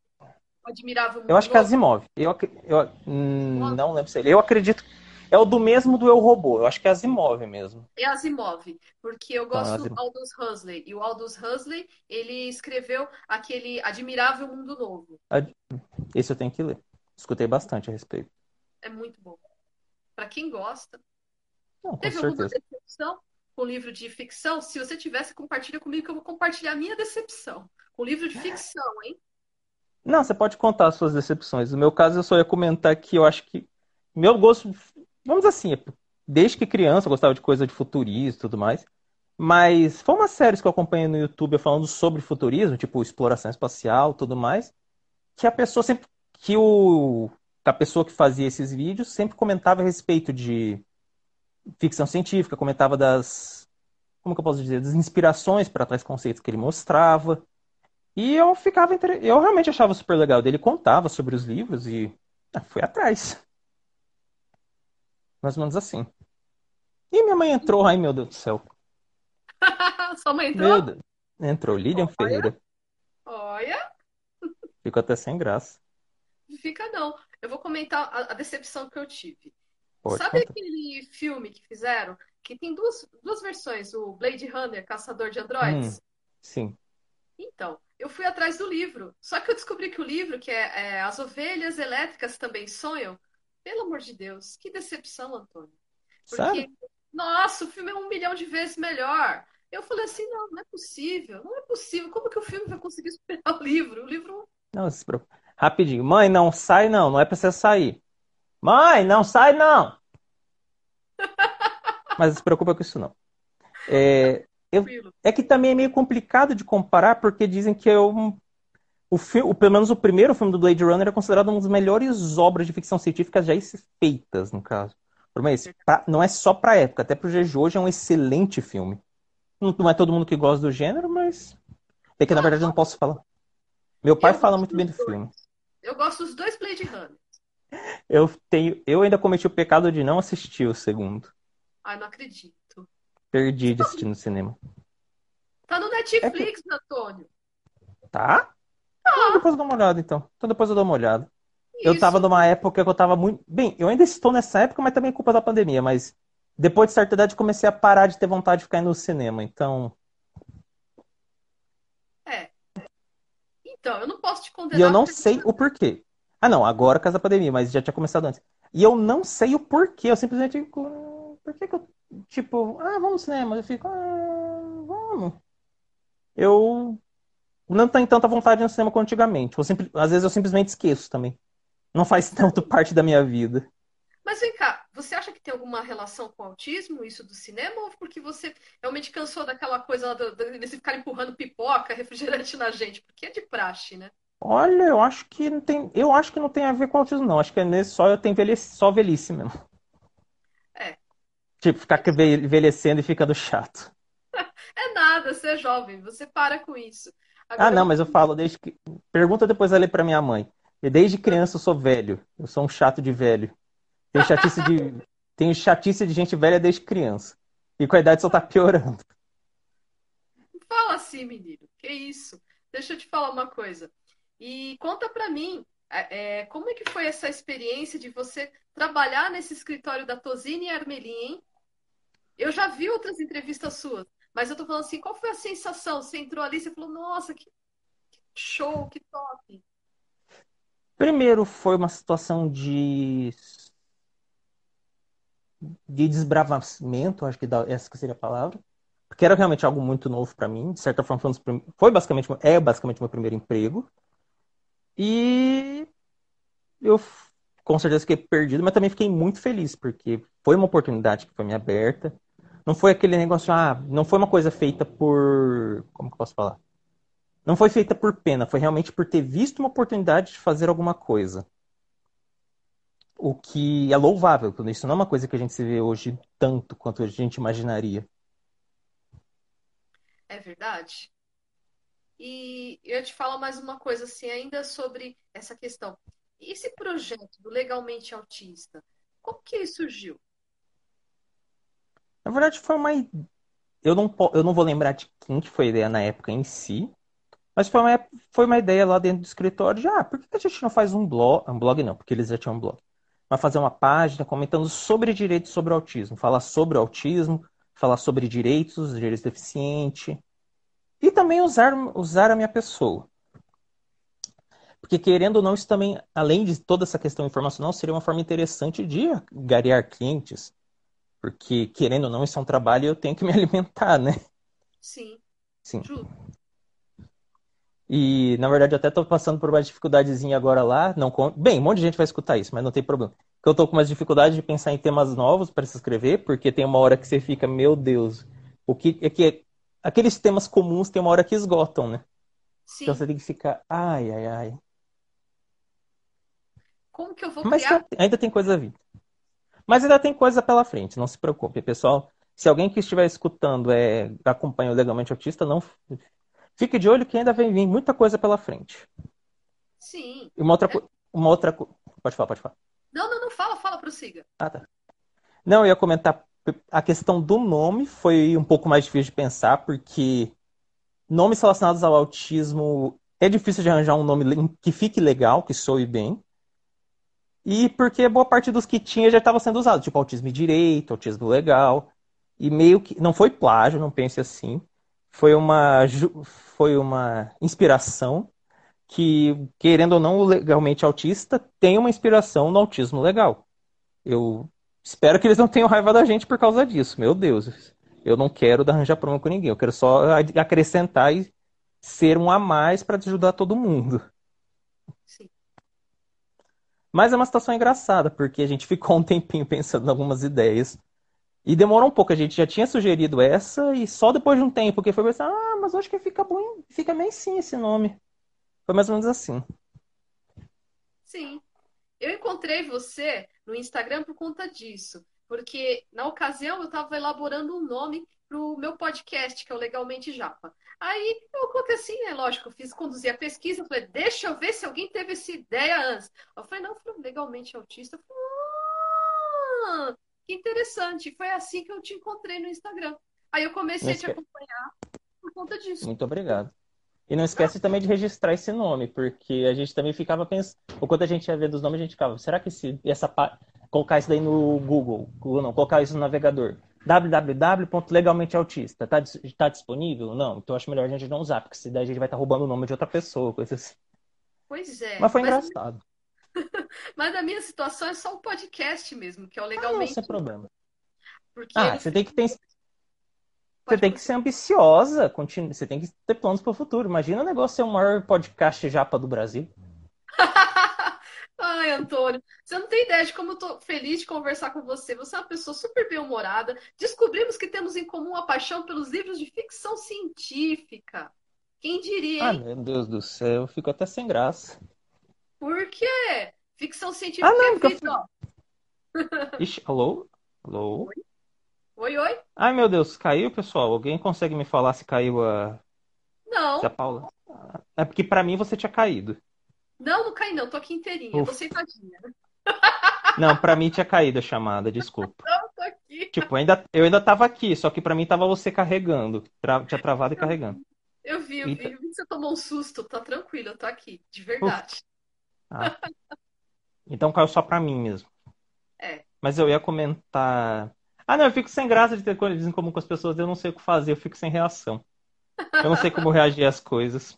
Speaker 2: Admirável
Speaker 3: Eu acho que é Asimov. Eu, eu, hum, não lembro se ele. Eu acredito. É o do mesmo do Eu Robô. Eu acho que é Asimov mesmo.
Speaker 2: É Asimov, porque eu gosto ah, do Aldous Huxley. E o Aldous Huxley, ele escreveu aquele Admirável Mundo Novo.
Speaker 3: Esse eu tenho que ler. Escutei bastante a respeito.
Speaker 2: É muito bom. Para quem gosta.
Speaker 3: Não, Teve alguma
Speaker 2: decepção? com livro de ficção, se você tivesse, compartilha comigo que eu vou compartilhar a minha decepção. Com livro de ficção, hein?
Speaker 3: Não, você pode contar as suas decepções. No meu caso, eu só ia comentar que eu acho que meu gosto, vamos assim, desde que criança eu gostava de coisa de futurismo e tudo mais. Mas foi uma série que eu acompanhei no YouTube falando sobre futurismo, tipo exploração espacial, tudo mais, que a pessoa sempre que o a pessoa que fazia esses vídeos sempre comentava a respeito de ficção científica, comentava das, como que eu posso dizer, das inspirações para tais conceitos que ele mostrava. E eu ficava, eu realmente achava super legal dele, contava sobre os livros e ah, fui atrás. Mais ou menos assim. E minha mãe entrou, ai meu Deus do céu.
Speaker 2: Sua mãe entrou? Meu Deus.
Speaker 3: Entrou, Lilian Olha. Ferreira.
Speaker 2: Olha.
Speaker 3: Ficou até sem graça.
Speaker 2: Eu vou comentar a, a decepção que eu tive. Pode Sabe contar. aquele filme que fizeram? Que tem duas, duas versões, o Blade Runner, Caçador de Androids? Hum,
Speaker 3: sim.
Speaker 2: Então, eu fui atrás do livro. Só que eu descobri que o livro, que é, é, As Ovelhas Elétricas Também Sonham, pelo amor de Deus, que decepção, Antônio. Porque, Sabe? nossa, o filme é um milhão de vezes melhor. Eu falei assim, não, não é possível, não é possível. Como que o filme vai conseguir superar o livro? O livro.
Speaker 3: Não, se preocupe. Rapidinho. Mãe, não sai não, não é pra você sair. Mãe, não sai não! Mas se preocupa com isso não. É, eu, é que também é meio complicado de comparar, porque dizem que é um, o, filme, pelo menos o primeiro filme do Blade Runner é considerado uma das melhores obras de ficção científica já feitas, no caso. Mas pra, não é só pra época, até pro de hoje é um excelente filme. Não, não é todo mundo que gosta do gênero, mas. É que na verdade eu não posso falar. Meu pai fala muito bem do filme.
Speaker 2: Eu gosto dos dois Blade Runner.
Speaker 3: Eu tenho, eu ainda cometi o pecado de não assistir o segundo.
Speaker 2: Ai, não acredito.
Speaker 3: Perdi de assistir no cinema.
Speaker 2: Tá no Netflix, é que... Antônio.
Speaker 3: Tá? Ah. Então, depois eu dou uma olhada, então. Então depois eu dou uma olhada. Isso. Eu tava numa época que eu tava muito. Bem, eu ainda estou nessa época, mas também é culpa da pandemia. Mas depois de certa idade comecei a parar de ter vontade de ficar indo no cinema. Então.
Speaker 2: É. Então, eu não posso te condenar.
Speaker 3: E eu não sei o porquê. Ah, não, agora por causa da pandemia, mas já tinha começado antes. E eu não sei o porquê, eu simplesmente. Por que, que eu. Tipo, ah, vamos no cinema? Eu fico, ah, vamos. Eu não tenho tanta vontade no cinema quanto antigamente. Eu sempre, às vezes eu simplesmente esqueço também. Não faz tanto parte da minha vida.
Speaker 2: Mas vem cá, você acha que tem alguma relação com o autismo, isso do cinema, ou porque você realmente cansou daquela coisa de você ficar empurrando pipoca, refrigerante na gente? Porque é de praxe, né?
Speaker 3: Olha, eu acho que não tem, eu acho que não tem a ver com autismo, não. Acho que é nesse só eu tenho velhice, só velhice mesmo.
Speaker 2: É.
Speaker 3: Tipo, ficar envelhecendo e ficando chato.
Speaker 2: É nada, você é jovem, você para com isso.
Speaker 3: Agora, ah, não, mas eu falo desde que. Pergunta depois ali pra minha mãe. Desde criança eu sou velho. Eu sou um chato de velho. Tenho chatice de, Tenho chatice de gente velha desde criança. E com a idade só tá piorando.
Speaker 2: Fala assim, menino. Que isso? Deixa eu te falar uma coisa. E conta pra mim, é, é como é que foi essa experiência de você trabalhar nesse escritório da Tosini Armelin, hein? Eu já vi outras entrevistas suas, mas eu tô falando assim, qual foi a sensação? Você entrou ali, você falou, nossa, que show, que top.
Speaker 3: Primeiro foi uma situação de de desbravamento, acho que essa que seria a palavra, porque era realmente algo muito novo para mim, de certa forma foi, foi basicamente é basicamente meu primeiro emprego. E eu com certeza fiquei perdido, mas também fiquei muito feliz, porque foi uma oportunidade que foi me aberta. Não foi aquele negócio, ah, não foi uma coisa feita por. Como que eu posso falar? Não foi feita por pena, foi realmente por ter visto uma oportunidade de fazer alguma coisa. O que é louvável, quando isso não é uma coisa que a gente se vê hoje tanto quanto a gente imaginaria.
Speaker 2: É verdade. E eu te falo mais uma coisa assim, ainda sobre essa questão. Esse projeto do Legalmente Autista, como que ele surgiu?
Speaker 3: Na verdade, foi uma. Eu não, eu não vou lembrar de quem que foi a ideia na época em si, mas foi uma, foi uma ideia lá dentro do escritório de, ah, por que a gente não faz um blog? Um blog não, porque eles já tinham um blog. Mas fazer uma página comentando sobre direitos sobre autismo. Falar sobre o autismo, falar sobre direitos, direitos deficientes. E também usar, usar a minha pessoa. Porque, querendo ou não, isso também, além de toda essa questão informacional, seria uma forma interessante de garear clientes. Porque, querendo ou não, isso é um trabalho e eu tenho que me alimentar, né?
Speaker 2: Sim.
Speaker 3: Sim. Justo. E, na verdade, eu até estou passando por uma dificuldadezinha agora lá. Não, bem, um monte de gente vai escutar isso, mas não tem problema. Porque eu estou com umas dificuldades de pensar em temas novos para se escrever, porque tem uma hora que você fica, meu Deus, o que é que aqueles temas comuns tem uma hora que esgotam, né? Sim. Então você tem que ficar, ai, ai, ai.
Speaker 2: Como que eu vou
Speaker 3: Mas
Speaker 2: criar?
Speaker 3: ainda tem coisa a vir. Mas ainda tem coisa pela frente, não se preocupe, pessoal. Se alguém que estiver escutando é, acompanha o Legalmente Autista, não Fique de olho que ainda vem vir muita coisa pela frente.
Speaker 2: Sim.
Speaker 3: E uma outra, é... uma outra. Pode falar, pode falar.
Speaker 2: Não, não, não, fala, fala, prossiga.
Speaker 3: Ah, tá. Não, eu ia comentar. A questão do nome foi um pouco mais difícil de pensar, porque nomes relacionados ao autismo é difícil de arranjar um nome que fique legal, que soe bem. E porque boa parte dos que tinha já estava sendo usado, tipo autismo direito, autismo legal. E meio que. Não foi plágio, não pense assim foi uma, foi uma inspiração que, querendo ou não, o legalmente autista tem uma inspiração no autismo legal. Eu espero que eles não tenham raiva da gente por causa disso. Meu Deus, eu não quero arranjar problema com ninguém. Eu quero só acrescentar e ser um a mais para ajudar todo mundo.
Speaker 2: Sim.
Speaker 3: Mas é uma situação engraçada, porque a gente ficou um tempinho pensando em algumas ideias. E demorou um pouco, a gente já tinha sugerido essa e só depois de um tempo que foi pensar, ah, mas acho que fica bom, fica bem sim esse nome. Foi mais ou menos assim.
Speaker 2: Sim. Eu encontrei você no Instagram por conta disso, porque na ocasião eu estava elaborando um nome para o meu podcast, que é o Legalmente Japa. Aí eu aconteci, né? Lógico, eu fiz conduzir a pesquisa, falei, deixa eu ver se alguém teve essa ideia antes. Eu falei, não, eu falei, legalmente autista. Eu falei, ah, que interessante. Foi assim que eu te encontrei no Instagram. Aí eu comecei a te acompanhar por conta disso.
Speaker 3: Muito obrigado. E não esquece também de registrar esse nome, porque a gente também ficava pensando. Quando a gente ia ver dos nomes, a gente ficava, será que se essa colocar isso daí no Google, não, colocar isso no navegador, www.legalmenteautista, tá, tá disponível? Não, então acho melhor a gente não usar, porque se daí a gente vai estar tá roubando o nome de outra pessoa, coisa assim.
Speaker 2: Pois é.
Speaker 3: Mas foi mas... engraçado.
Speaker 2: Mas a minha situação é só um podcast mesmo, que é o legalmente. Ah,
Speaker 3: sem problema. Porque ah, você tem que ter. Você tem que ser ambiciosa, continu... você tem que ter planos para o futuro. Imagina o negócio ser o maior podcast japa do Brasil.
Speaker 2: Ai, Antônio, você não tem ideia de como eu tô feliz de conversar com você. Você é uma pessoa super bem-humorada. Descobrimos que temos em comum a paixão pelos livros de ficção científica. Quem diria,
Speaker 3: Ah,
Speaker 2: hein?
Speaker 3: meu Deus do céu, eu fico até sem graça.
Speaker 2: Por quê? Ficção científica
Speaker 3: Ah, não,
Speaker 2: é vida, ó.
Speaker 3: Ixi, alô? Alô?
Speaker 2: Oi, oi?
Speaker 3: Ai, meu Deus, caiu, pessoal? Alguém consegue me falar se caiu a.
Speaker 2: Não,
Speaker 3: Se a Paula. Ah, É porque pra mim você tinha caído.
Speaker 2: não, não caí não, tô aqui inteirinha, tô
Speaker 3: Ufa.
Speaker 2: sentadinha.
Speaker 3: Não, pra mim tinha caído a chamada, desculpa.
Speaker 2: Não, tô aqui.
Speaker 3: Tipo, ainda, eu ainda tava aqui, só que pra mim tava você carregando. Tra- tinha travado e carregando.
Speaker 2: Eu vi, eu vi,
Speaker 3: Eita.
Speaker 2: eu vi que você tomou um susto, tá tranquilo, eu tô aqui, de verdade.
Speaker 3: Ah. Então caiu só pra mim mesmo.
Speaker 2: É.
Speaker 3: Mas eu ia comentar. Ah, não, eu fico sem graça de ter coisas em comum com as pessoas, eu não sei o que fazer, eu fico sem reação. Eu não sei como reagir às coisas.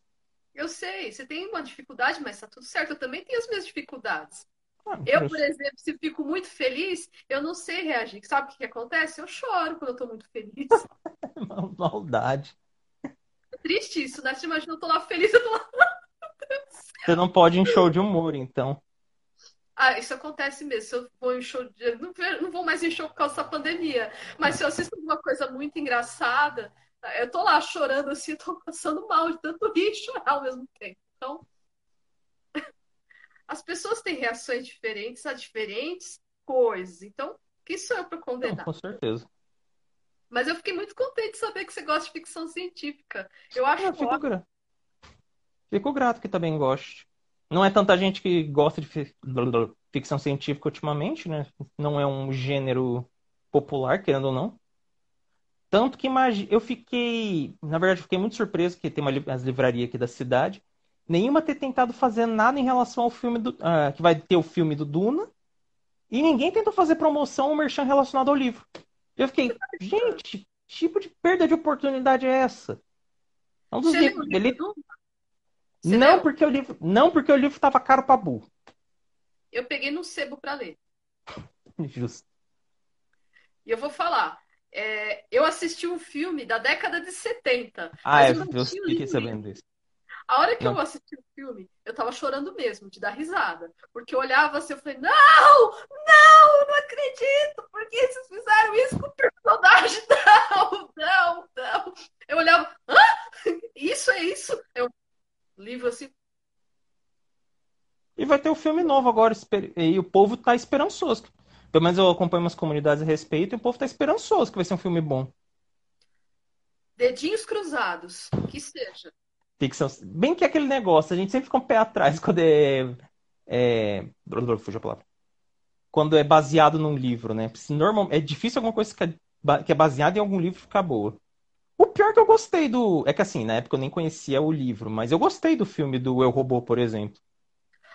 Speaker 2: Eu sei, você tem uma dificuldade, mas tá tudo certo. Eu também tenho as minhas dificuldades.
Speaker 3: Ah,
Speaker 2: Eu, por exemplo, se fico muito feliz, eu não sei reagir. Sabe o que que acontece? Eu choro quando eu tô muito feliz.
Speaker 3: Maldade.
Speaker 2: É triste isso, né? Você imagina, eu tô lá feliz, eu tô lá.
Speaker 3: Você não pode ir em show de humor, então.
Speaker 2: Ah, isso acontece mesmo. Se eu vou em show de... não, não vou mais em show por causa dessa pandemia. Mas se eu assisto alguma coisa muito engraçada, eu tô lá chorando assim, tô passando mal de tanto rir e chorar ao mesmo tempo. Então, as pessoas têm reações diferentes a diferentes coisas. Então, quem sou eu para
Speaker 3: Não,
Speaker 2: condenar?
Speaker 3: com certeza.
Speaker 2: Mas eu fiquei muito contente de saber que você gosta de ficção científica. Eu acho
Speaker 3: Eu fico
Speaker 2: ótimo.
Speaker 3: grato. Fico grato que também goste. Não é tanta gente que gosta de fi- ficção científica ultimamente, né? Não é um gênero popular, querendo ou não. Tanto que eu fiquei, na verdade, fiquei muito surpreso que tem uma as livrarias aqui da cidade, nenhuma ter tentado fazer nada em relação ao filme do, ah, que vai ter o filme do Duna, e ninguém tentou fazer promoção ou merchan relacionado ao livro. Eu fiquei, gente, que tipo de perda de oportunidade é essa? É um dos livros
Speaker 2: do... Você
Speaker 3: Não
Speaker 2: leu?
Speaker 3: porque o livro, não porque o livro tava caro pra burro.
Speaker 2: Eu peguei no sebo para ler.
Speaker 3: Justo.
Speaker 2: E eu vou falar. é, eu assisti um filme da década de 70,
Speaker 3: Ah, é,
Speaker 2: eu não
Speaker 3: eu fiquei sabendo disso.
Speaker 2: A hora que
Speaker 3: Não.
Speaker 2: eu assisti o filme, eu tava chorando mesmo, de dar risada. Porque eu olhava assim, eu falei, não, não, não acredito, por que vocês fizeram isso com o personagem? Não, não, não. Eu olhava, hã? Isso é isso? Eu, livro assim,
Speaker 3: E vai ter o filme novo agora, e o povo tá esperançoso. Pelo menos eu acompanho umas comunidades a respeito e o povo tá esperançoso que vai ser um filme bom.
Speaker 2: dedinhos cruzados, que seja.
Speaker 3: Ficção. Bem que é aquele negócio, a gente sempre fica um pé atrás quando é. é... Fugiu a palavra. Quando é baseado num livro, né? Normal... É difícil alguma coisa é que é baseada em algum livro ficar boa. O pior é que eu gostei do. É que assim, na época eu nem conhecia o livro, mas eu gostei do filme do Eu Robô, por exemplo.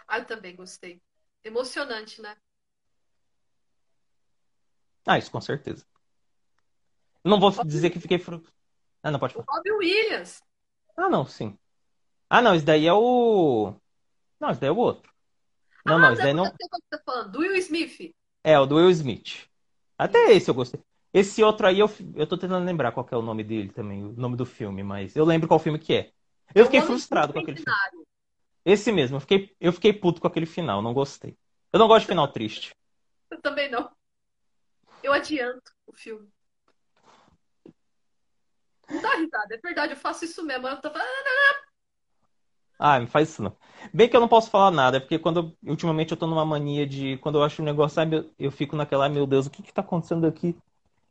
Speaker 2: Ah, eu também gostei. Emocionante, né?
Speaker 3: Ah, isso com certeza. Não vou dizer que fiquei. fru- Ah, não, pode
Speaker 2: O
Speaker 3: falar.
Speaker 2: Robin Williams.
Speaker 3: Ah, não, sim. Ah, não, isso daí é o. Não, isso daí é o outro. Não,
Speaker 2: Ah,
Speaker 3: não, isso daí
Speaker 2: não, você tá falando, do Will Smith.
Speaker 3: É, o do Will Smith. Até esse eu gostei. Esse outro aí eu, eu tô tentando lembrar qual que é o nome dele também, o nome do filme, mas eu lembro qual filme que é. Eu fiquei
Speaker 2: O Homem
Speaker 3: frustrado com aquele filme.
Speaker 2: Bicentenário.
Speaker 3: Esse mesmo, eu fiquei, eu fiquei puto com aquele final, não gostei. Eu não gosto de final triste.
Speaker 2: Eu também não. Eu adianto o filme. Não dá risada, é verdade, eu faço isso mesmo. Eu tô
Speaker 3: Ah, não faz isso não. Bem que eu não posso falar nada, é porque quando ultimamente eu tô numa mania de quando eu acho um negócio, eu fico naquela, ai meu Deus, o que que tá acontecendo aqui?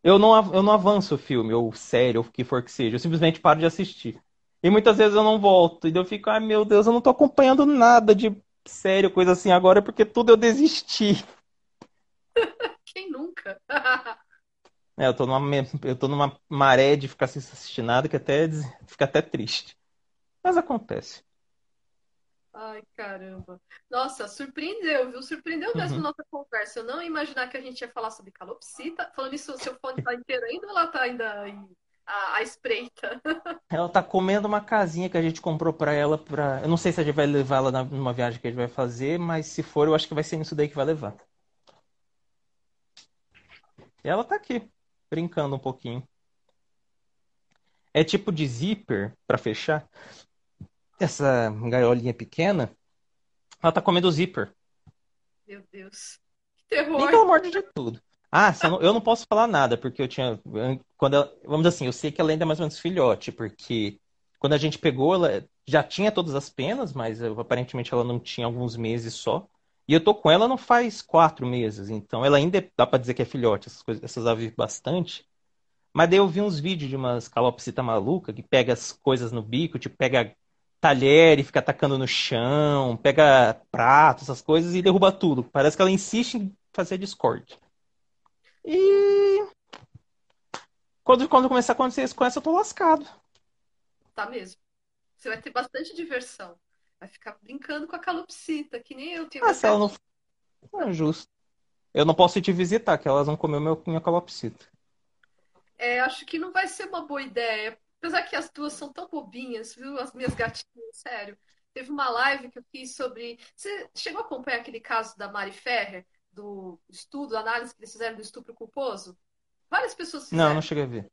Speaker 3: Eu não, eu não avanço o filme, ou série, ou o que for que seja, eu simplesmente paro de assistir. E muitas vezes eu não volto, e eu fico, ai meu Deus, eu não tô acompanhando nada de série, coisa assim agora, porque tudo eu desisti.
Speaker 2: quem nunca?
Speaker 3: É, eu tô numa, eu tô numa maré de ficar sem assistir nada que até fica até triste. Mas acontece.
Speaker 2: Ai, caramba. Nossa, surpreendeu, viu? Surpreendeu mesmo
Speaker 3: Uhum.
Speaker 2: nossa conversa. Eu não ia imaginar que a gente ia falar sobre calopsita. Falando isso, o seu fone tá inteiro ainda ou ela tá ainda aí, à, à espreita?
Speaker 3: Ela tá comendo uma casinha que a gente comprou pra ela pra. Eu não sei se a gente vai levar ela numa viagem que a gente vai fazer, mas se for, eu acho que vai ser nisso daí que vai levar. E ela tá aqui, brincando um pouquinho. É tipo de zíper pra fechar. Essa gaiolinha pequena, ela tá comendo o zíper.
Speaker 2: Meu Deus. Que terror.
Speaker 3: pelo amor de tudo. Ah, não, eu não posso falar nada, porque eu tinha. Quando ela- vamos dizer assim, eu sei que ela ainda é mais ou menos filhote, porque Quando a gente pegou, ela já tinha todas as penas, mas eu, aparentemente ela não tinha alguns meses só. E eu tô com ela não faz quatro meses, então ela ainda é, dá para dizer que é filhote, essas coisas, essas aves bastante. Mas daí eu vi uns vídeos de umas calopsita maluca que pega as coisas no bico, tipo, pega talher e fica atacando no chão, pega prato, essas coisas e derruba tudo. Parece que ela insiste em fazer Discord. E quando, quando começar a acontecer isso com essa, eu tô lascado.
Speaker 2: Tá mesmo. Você vai ter bastante diversão. Vai ficar brincando com a calopsita, que nem eu tenho.
Speaker 3: Ah, se ela não. Não é justo. Eu não posso ir te visitar, que elas vão comer meu, minha calopsita.
Speaker 2: É, acho que não vai ser uma boa ideia. Apesar que as duas são tão bobinhas, viu? As minhas gatinhas, sério. Teve uma live que eu fiz sobre. Você chegou a acompanhar aquele caso da Mari Ferrer, do estudo, análise que eles fizeram do estupro culposo? Várias pessoas fizeram.
Speaker 3: Não, não cheguei a ver.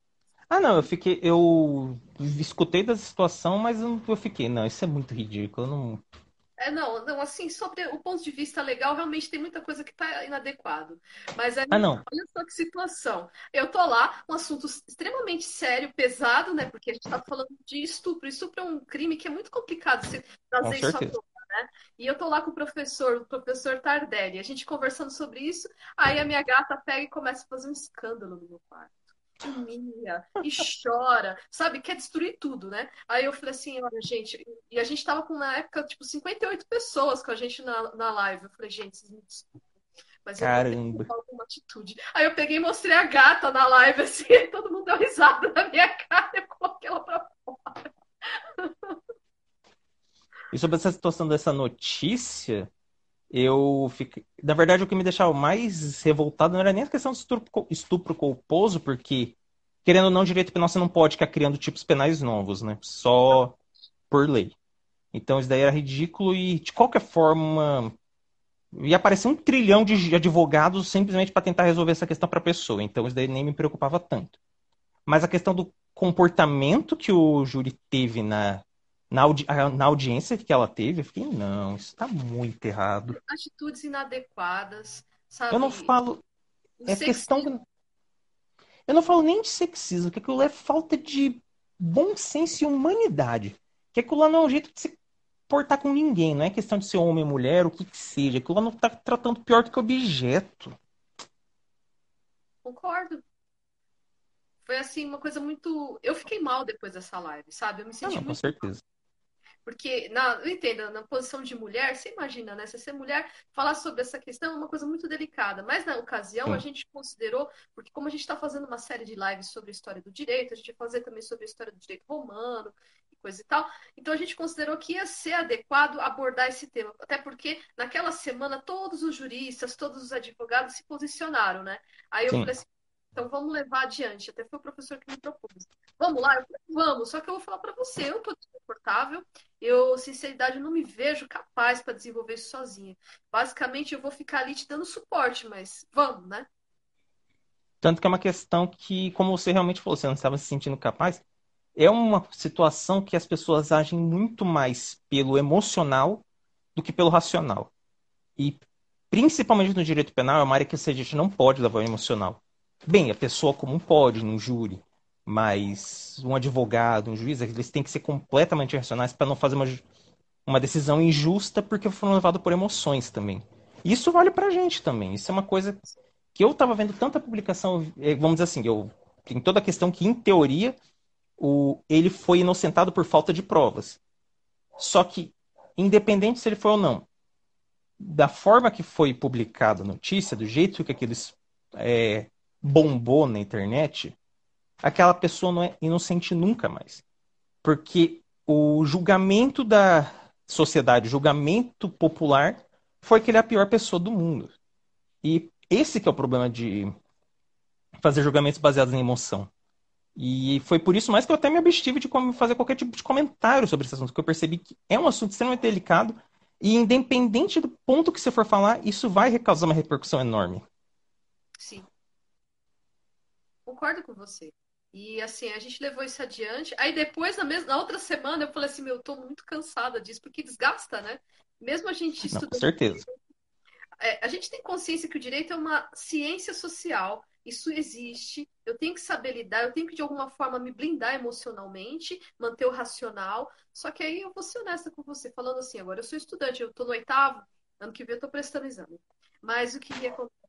Speaker 3: Ah, não, eu fiquei. Eu escutei dessa situação, mas eu, eu fiquei. Não, isso é muito ridículo. Eu não.
Speaker 2: É, não, não, assim, sobre o ponto de vista legal, realmente tem muita coisa que está inadequado. Mas aí,
Speaker 3: ah, não.
Speaker 2: olha só que situação. Eu tô lá, um assunto extremamente sério, pesado, né? Porque a gente está falando de estupro. Estupro é um crime que é muito complicado se trazer isso à tona, né? E eu tô lá com o professor, o professor Tardelli, a gente conversando sobre isso, aí a minha gata pega e começa a fazer um escândalo no meu quarto humilha e chora, sabe? Quer destruir tudo, né? Aí eu falei assim, olha, gente, e a gente tava com na época, tipo, 58 pessoas com a gente na, na live. Eu falei, gente, vocês me desculpem. Mas
Speaker 3: Caramba.
Speaker 2: eu alguma atitude. Aí eu peguei e mostrei a gata na live, assim, todo mundo deu risada na minha cara, eu coloquei ela pra fora.
Speaker 3: E sobre essa situação dessa notícia, eu fiquei. Na verdade, o que me deixava mais revoltado não era nem a questão do estupro, estupro culposo, porque, querendo ou não, direito penal você não pode ficar criando tipos penais novos, né? Só por lei. Então isso daí era ridículo e, de qualquer forma, ia aparecer um trilhão de advogados simplesmente para tentar resolver essa questão para a pessoa. Então isso daí nem me preocupava tanto. Mas a questão do comportamento que o júri teve na na, audi na audiência que ela teve, eu fiquei, não, isso está muito errado.
Speaker 2: Atitudes inadequadas, sabe?
Speaker 3: Eu não falo. É questão. De... Eu não falo nem de sexismo, que aquilo é falta de bom senso e humanidade. Que aquilo lá não é um jeito de se portar com ninguém, não é questão de ser homem, mulher, o que que seja. Aquilo lá não está tratando pior do que objeto.
Speaker 2: Concordo. Foi assim, uma coisa muito. Eu fiquei mal depois dessa live, sabe? Eu me senti
Speaker 3: não,
Speaker 2: muito.
Speaker 3: Com certeza.
Speaker 2: Porque, na, entenda, na posição de mulher, você imagina, né? Se ser mulher, falar sobre essa questão é uma coisa muito delicada. Mas na ocasião, Sim. a gente considerou, porque como a gente está fazendo uma série de lives sobre a história do direito, a gente vai fazer também sobre a história do direito romano e coisa e tal. Então a gente considerou que ia ser adequado abordar esse tema. Até porque naquela semana todos os juristas, todos os advogados se posicionaram, né? Aí eu Sim. falei assim, então vamos levar adiante. Até foi o professor que me propôs. Vamos lá? Vamos. Só que eu vou falar para você, eu estou desconfortável. Eu, sinceridade, não me vejo capaz para desenvolver isso sozinha. Basicamente, eu vou ficar ali te dando suporte, mas vamos, né?
Speaker 3: Tanto que é uma questão que, como você realmente falou, você não estava se sentindo capaz. É uma situação que as pessoas agem muito mais pelo emocional do que pelo racional. E principalmente no direito penal, é uma área que a gente não pode levar o emocional. Bem, a pessoa comum pode, num júri, mas um advogado, um juiz, eles têm que ser completamente racionais para não fazer uma, uma decisão injusta porque foram levados por emoções também. Isso vale pra gente também. Isso é uma coisa que eu estava vendo tanta publicação, eh, vamos dizer assim, eu tem toda a questão que, em teoria, o, ele foi inocentado por falta de provas. Só que, independente se ele foi ou não, da forma que foi publicada a notícia, do jeito que aquilo é, bombou na internet, aquela pessoa não é inocente nunca mais. Porque o julgamento da sociedade, o julgamento popular, foi que ele é a pior pessoa do mundo. E esse que é o problema de fazer julgamentos baseados em emoção. E foi por isso mais que eu até me abstive de fazer qualquer tipo de comentário sobre esse assunto, porque eu percebi que é um assunto extremamente delicado e independente do ponto que você for falar, isso vai causar uma repercussão enorme.
Speaker 2: Sim. Concordo com você. E assim, a gente levou isso adiante. Aí depois, na, mesma, na outra semana, eu falei assim, meu, eu tô muito cansada disso, porque desgasta, né? Mesmo a gente estudando.
Speaker 3: Com certeza.
Speaker 2: É, a gente tem consciência que o direito é uma ciência social isso existe, eu tenho que saber lidar, eu tenho que de alguma forma me blindar emocionalmente, manter o racional. Só que aí eu vou ser honesta com você, falando assim, agora eu sou estudante, eu tô no oitavo, ano que vem eu tô prestando exame. Mas o que acontece?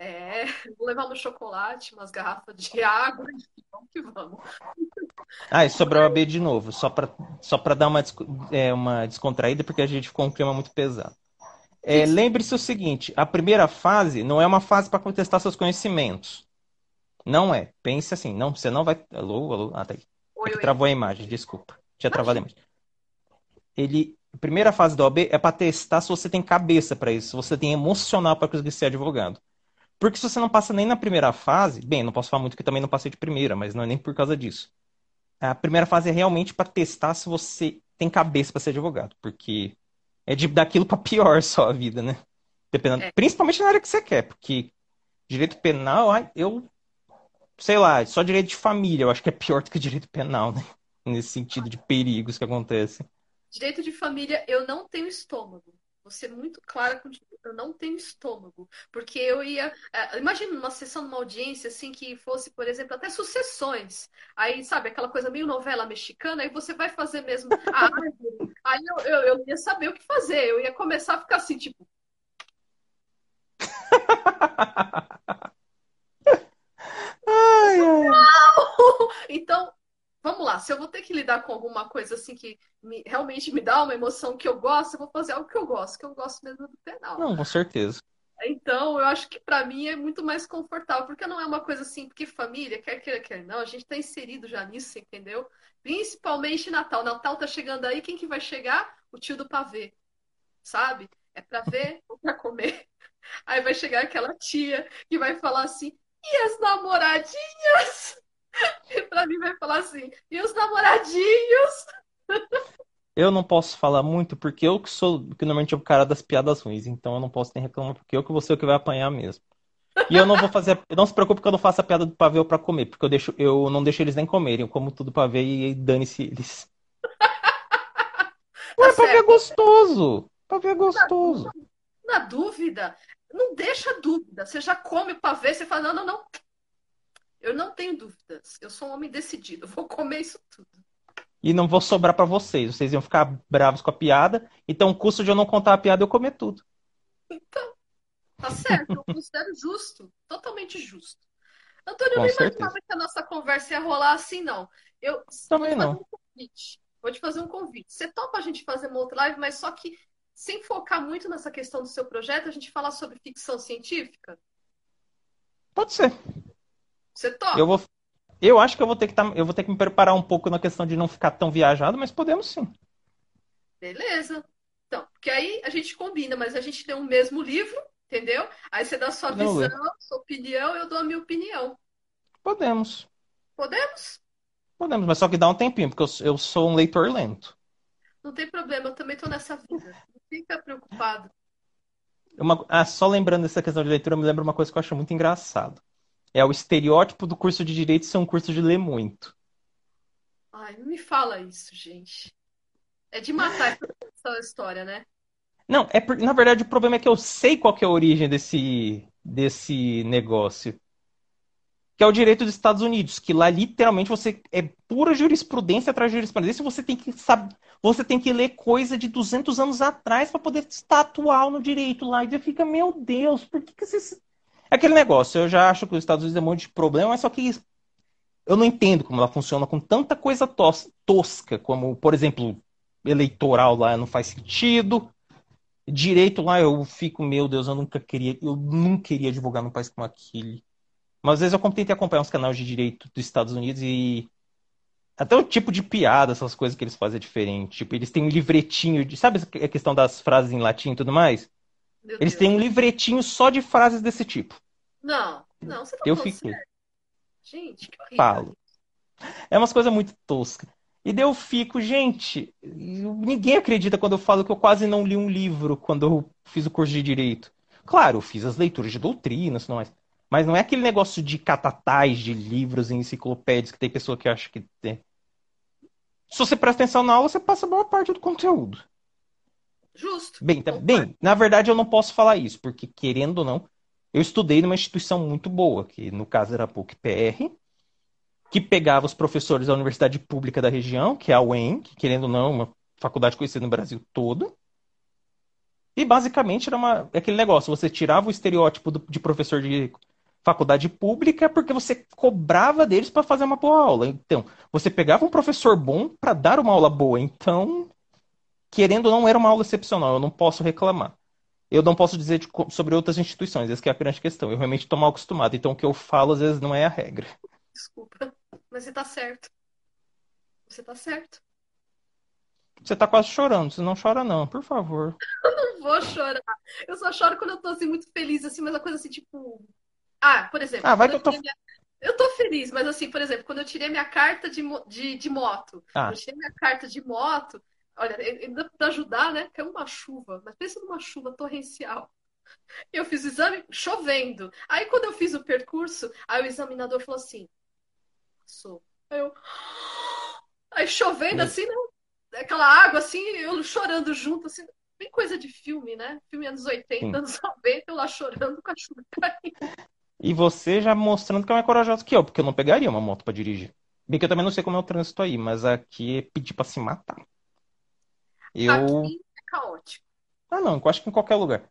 Speaker 2: É, vou levar um chocolate, umas garrafas de água e vamos que vamos.
Speaker 3: Ah, e sobre a OAB de novo, só para só dar uma, é, uma descontraída, porque a gente ficou um clima muito pesado. É, Lembre-se o seguinte: a primeira fase não é uma fase para contestar seus conhecimentos. Não é. Pense assim, não, você não vai. Alô, alô, ah, tá aí. Oi, é oi. Travou a imagem, desculpa. Tinha travado a imagem. Ele, a primeira fase da OAB é para testar se você tem cabeça para isso, se você tem emocional para conseguir ser advogado. Porque se você não passa nem na primeira fase, bem, não posso falar muito que também não passei de primeira, mas não é nem por causa disso. A primeira fase é realmente para testar se você tem cabeça para ser advogado, porque é de daquilo para pior só a vida, né? Dependendo, é. principalmente na área que você quer, porque direito penal, eu sei lá, só direito de família, eu acho que é pior do que direito penal, né? Nesse sentido de perigos que acontecem.
Speaker 2: Direito de família, eu não tenho estômago. Vou ser muito clara contigo. Eu não tenho estômago. Porque eu ia. É, imagina uma sessão, numa audiência, assim, que fosse, por exemplo, até sucessões. Aí, sabe, aquela coisa meio novela mexicana, aí você vai fazer mesmo a árvore. aí eu, eu, eu ia saber o que fazer. Eu ia começar a ficar assim, tipo. ai, ai. Então, vamos lá, se eu vou ter que lidar com alguma coisa assim que me, realmente me dá uma emoção que eu gosto, eu vou fazer algo que eu gosto, que eu gosto mesmo do penal.
Speaker 3: Não, com certeza.
Speaker 2: Então, eu acho que para mim é muito mais confortável, porque não é uma coisa assim, porque família, quer queira, quer não, a gente tá inserido já nisso, entendeu? Principalmente Natal. Natal tá chegando aí, quem que vai chegar? O tio do pavê, sabe? É para ver ou para comer. Aí vai chegar aquela tia que vai falar assim: e as namoradinhas? E pra mim vai falar assim, e os namoradinhos?
Speaker 3: Eu não posso falar muito porque eu que sou, que normalmente é o cara das piadas ruins, então eu não posso nem reclamar porque eu que vou ser o que vai apanhar mesmo. E eu não vou fazer, não se preocupe que eu não faço a piada do pavê para comer, porque eu deixo, eu não deixo eles nem comerem, eu como tudo pra ver e dane-se eles. Ué, tá pavê é gostoso. Pavê é gostoso.
Speaker 2: Na dúvida, não deixa dúvida. Você já come o pavê, você fala, não, não, não. Eu não tenho dúvidas. Eu sou um homem decidido. Vou comer isso tudo.
Speaker 3: E não vou sobrar para vocês. Vocês iam ficar bravos com a piada. Então, o custo de eu não contar a piada, eu comer tudo.
Speaker 2: Então, tá certo. Eu considero justo. Totalmente justo. Antônio, eu não imaginava que a nossa conversa ia rolar assim, não. Eu
Speaker 3: Também vou te não.
Speaker 2: Um convite. Vou te fazer um convite. Você topa a gente fazer uma outra live, mas só que sem focar muito nessa questão do seu projeto, a gente falar sobre ficção científica?
Speaker 3: Pode ser.
Speaker 2: Você?
Speaker 3: Eu vou. Eu acho que eu vou ter que tá, eu vou ter que me preparar um pouco na questão de não ficar tão viajado, mas podemos sim.
Speaker 2: Beleza. Então, porque aí a gente combina, mas a gente tem o mesmo livro, entendeu? Aí você dá sua visão, ler. sua opinião, eu dou a minha opinião.
Speaker 3: Podemos.
Speaker 2: Podemos?
Speaker 3: Podemos, mas só que dá um tempinho, porque eu, eu sou um leitor lento.
Speaker 2: Não tem problema, eu também tô nessa vida. Não fica preocupado.
Speaker 3: Uma, ah, só lembrando dessa questão de leitura, me lembra uma coisa que eu acho muito engraçado. É o estereótipo do curso de direito ser um curso de ler muito.
Speaker 2: Ai, não me fala isso, gente. É de matar essa história, né?
Speaker 3: Não, é por, na verdade o problema é que eu sei qual é a origem desse, desse negócio. Que é o direito dos Estados Unidos, que lá literalmente você é pura jurisprudência atrás de jurisprudência, você tem que saber, você tem que ler coisa de 200 anos atrás para poder estar atual no direito lá. E você fica, meu Deus, por que, que vocês é aquele negócio, eu já acho que os Estados Unidos é um monte de problema, mas só que eu não entendo como ela funciona com tanta coisa tos tosca, como, por exemplo, eleitoral lá não faz sentido. Direito lá eu fico, meu Deus, eu nunca queria, eu nunca queria divulgar num país como aquele. Mas às vezes eu tentei acompanhar uns canais de direito dos Estados Unidos e até o tipo de piada, essas coisas que eles fazem é diferente. Tipo, eles têm um livretinho de. Sabe a questão das frases em latim e tudo mais? Meu Eles Deus. têm um livretinho só de frases desse tipo.
Speaker 2: Não, não, você tá
Speaker 3: Eu fiquei.
Speaker 2: Gente, que horrível.
Speaker 3: Falo. É umas coisas muito toscas. E daí eu fico, gente, ninguém acredita quando eu falo que eu quase não li um livro quando eu fiz o curso de Direito. Claro, eu fiz as leituras de doutrinas, não é? Mas não é aquele negócio de catatais de livros e enciclopédias que tem pessoa que acha que tem. Se você presta atenção na aula, você passa a maior parte do conteúdo.
Speaker 2: Justo.
Speaker 3: Bem, tá, bem, na verdade eu não posso falar isso, porque querendo ou não, Eu estudei numa instituição muito boa, que no caso era a PUC-PR, que pegava os professores da universidade pública da região, que é a UEM, que querendo ou não, é uma faculdade conhecida no Brasil todo. E basicamente era uma, aquele negócio, você tirava o estereótipo do, de professor de faculdade pública porque você cobrava deles para fazer uma boa aula. Então, você pegava um professor bom para dar uma aula boa. Então, querendo ou não, era uma aula excepcional, eu não posso reclamar. Eu não posso dizer de, sobre outras instituições, essa é a grande questão. Eu realmente estou mal acostumado, então o que eu falo às vezes não é a regra.
Speaker 2: Desculpa, mas você está certo. Você está certo.
Speaker 3: Você está quase chorando, você não chora não, por favor.
Speaker 2: Eu não vou chorar. Eu só choro quando eu estou assim muito feliz assim, mas a coisa assim tipo, ah, por exemplo,
Speaker 3: ah, vai que eu tô
Speaker 2: minha... Eu tô feliz, mas assim, por exemplo, quando eu tirei minha carta de, de, de moto, ah. eu tirei minha carta de moto, olha, ainda pra ajudar, né? Caiu uma chuva, mas pensa numa chuva torrencial. Eu fiz o exame chovendo. Aí quando eu fiz o percurso, aí o examinador falou assim: sou. Aí eu. Aí chovendo assim, né? Aquela água assim, eu chorando junto, assim, bem coisa de filme, né? Filme anos 80, Sim. anos 90, eu lá chorando com a chuva caindo.
Speaker 3: E você já mostrando que é mais corajoso que eu, porque eu não pegaria uma moto para dirigir. Bem que eu também não sei como é o trânsito aí, mas aqui é pedir pra se matar.
Speaker 2: Eu... Aqui é caótico.
Speaker 3: Ah, não, eu acho que em qualquer lugar.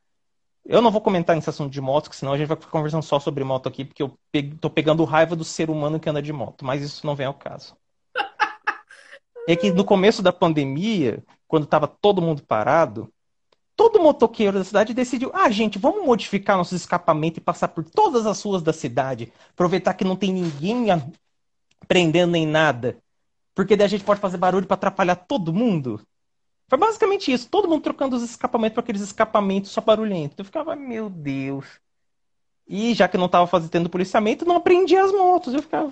Speaker 3: Eu não vou comentar nesse assunto de moto, senão a gente vai ficar conversando só sobre moto aqui, porque eu pe... tô pegando raiva do ser humano que anda de moto, mas isso não vem ao caso. é que no começo da pandemia, quando tava todo mundo parado, todo motoqueiro da cidade decidiu: ah, gente, vamos modificar nossos escapamentos e passar por todas as ruas da cidade, aproveitar que não tem ninguém prendendo nem nada, porque daí a gente pode fazer barulho para atrapalhar todo mundo. Foi basicamente isso. Todo mundo trocando os escapamentos para aqueles escapamentos só barulhentos. Eu ficava, meu Deus. E já que não estava fazendo policiamento, não aprendi as motos. Eu ficava,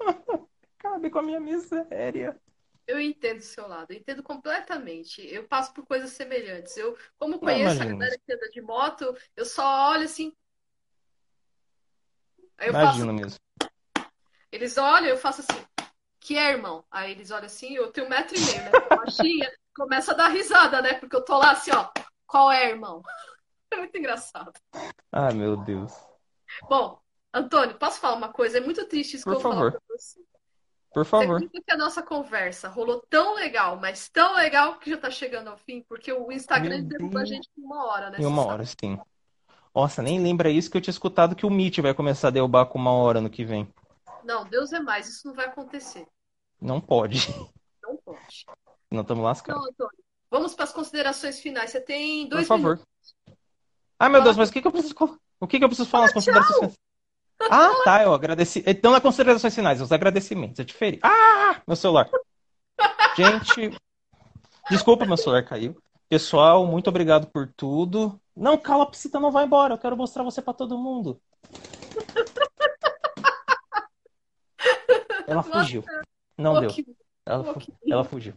Speaker 3: cabe com a minha miséria.
Speaker 2: Eu entendo o seu lado, eu entendo completamente. Eu passo por coisas semelhantes. Eu, como conheço a galera que anda de moto, eu só olho assim.
Speaker 3: Aí eu Imagino faço... mesmo.
Speaker 2: Eles olham, eu faço assim, que é, irmão? Aí eles olham assim, eu tenho um metro e meio, né? Baixinha começa a dar risada, né? Porque eu tô lá assim, ó. Qual é, irmão? É muito engraçado.
Speaker 3: Ah, meu Deus.
Speaker 2: Bom, Antônio, posso falar uma coisa? É muito triste isso
Speaker 3: Por
Speaker 2: que eu
Speaker 3: favor.
Speaker 2: falo pra você.
Speaker 3: Por favor.
Speaker 2: Você que a nossa conversa rolou tão legal, mas tão legal que já tá chegando ao fim, porque o Instagram derruba a gente em uma hora, né?
Speaker 3: Em uma hora, sim. Nossa, nem lembra isso que eu tinha escutado que o Meet vai começar a derrubar com uma hora no que vem.
Speaker 2: Não, Deus é mais, isso não vai acontecer.
Speaker 3: Não pode.
Speaker 2: Não pode.
Speaker 3: Não estamos lascados.
Speaker 2: Não, Antônio. Vamos para as considerações finais. Você tem dois
Speaker 3: Por favor. Minutos. Ah, meu Fala. Deus, mas o que, que eu preciso O que, que eu preciso falar nas considerações finais? Ah, tá, eu agradeci. Então, nas considerações finais, os agradecimentos. É diferente. Ah, meu celular. Gente, desculpa, meu celular caiu. Pessoal, muito obrigado por tudo. Não, calopsita não vai embora. Eu quero mostrar você para todo mundo. Ela fugiu. Não deu. Ela, ela fugiu.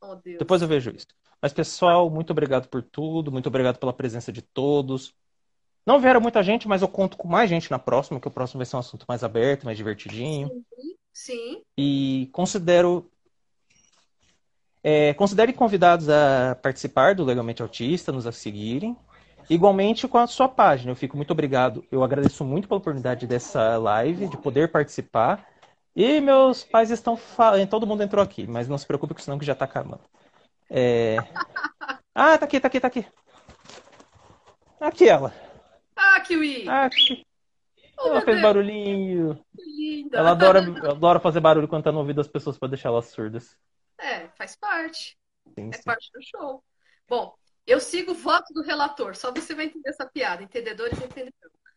Speaker 2: Oh,
Speaker 3: Depois eu vejo isso. Mas, pessoal, muito obrigado por tudo. Muito obrigado pela presença de todos. Não vieram muita gente, mas eu conto com mais gente na próxima, que o próximo vai ser um assunto mais aberto, mais divertidinho.
Speaker 2: Sim. sim.
Speaker 3: E considero. É, considere convidados a participar do Legalmente Autista, nos a seguirem. Igualmente com a sua página. Eu fico muito obrigado. Eu agradeço muito pela oportunidade dessa live, de poder participar. E meus pais estão falando. Todo mundo entrou aqui, mas não se preocupe, senão que já tá acabando. É... Ah, tá aqui, tá aqui, tá aqui. Aqui ela.
Speaker 2: Ah, Kiwi!
Speaker 3: Aqui. Oh, ela fez Deus. barulhinho.
Speaker 2: Que linda.
Speaker 3: Ela adora, adora fazer barulho quando tá no ouvido das pessoas para deixar elas surdas.
Speaker 2: É, faz parte.
Speaker 3: Sim,
Speaker 2: é
Speaker 3: sim.
Speaker 2: parte do show. Bom, eu sigo o voto do relator. Só você vai entender essa piada. Entendedores entenderão.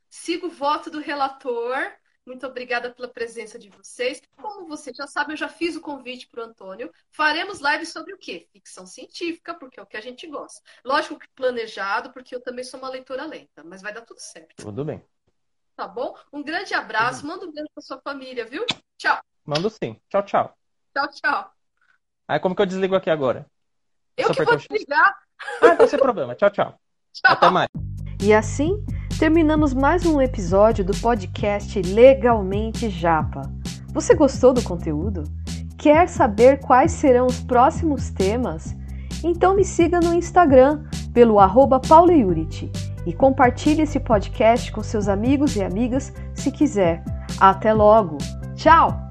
Speaker 2: Sigo o voto do relator muito obrigada pela presença de vocês. Como você já sabe, eu já fiz o convite para o Antônio. Faremos lives sobre o quê? Ficção científica, porque é o que a gente gosta. Lógico que planejado, porque eu também sou uma leitora lenta, mas vai dar tudo certo.
Speaker 3: Tudo bem.
Speaker 2: Tá bom? Um grande abraço. Manda um beijo para sua família, viu? Tchau.
Speaker 3: Mando sim. Tchau, tchau.
Speaker 2: Tchau, tchau.
Speaker 3: Aí como que eu desligo aqui agora?
Speaker 2: Eu Só que vou desligar.
Speaker 3: Ah, não sem problema. Tchau, tchau.
Speaker 2: Tchau.
Speaker 3: Até mais.
Speaker 1: E assim terminamos mais um episódio do podcast Legalmente Japa. Você gostou do conteúdo? Quer saber quais serão os próximos temas? Então me siga no Instagram pelo arroba
Speaker 2: e compartilhe esse podcast com seus amigos e amigas se quiser. Até logo! Tchau!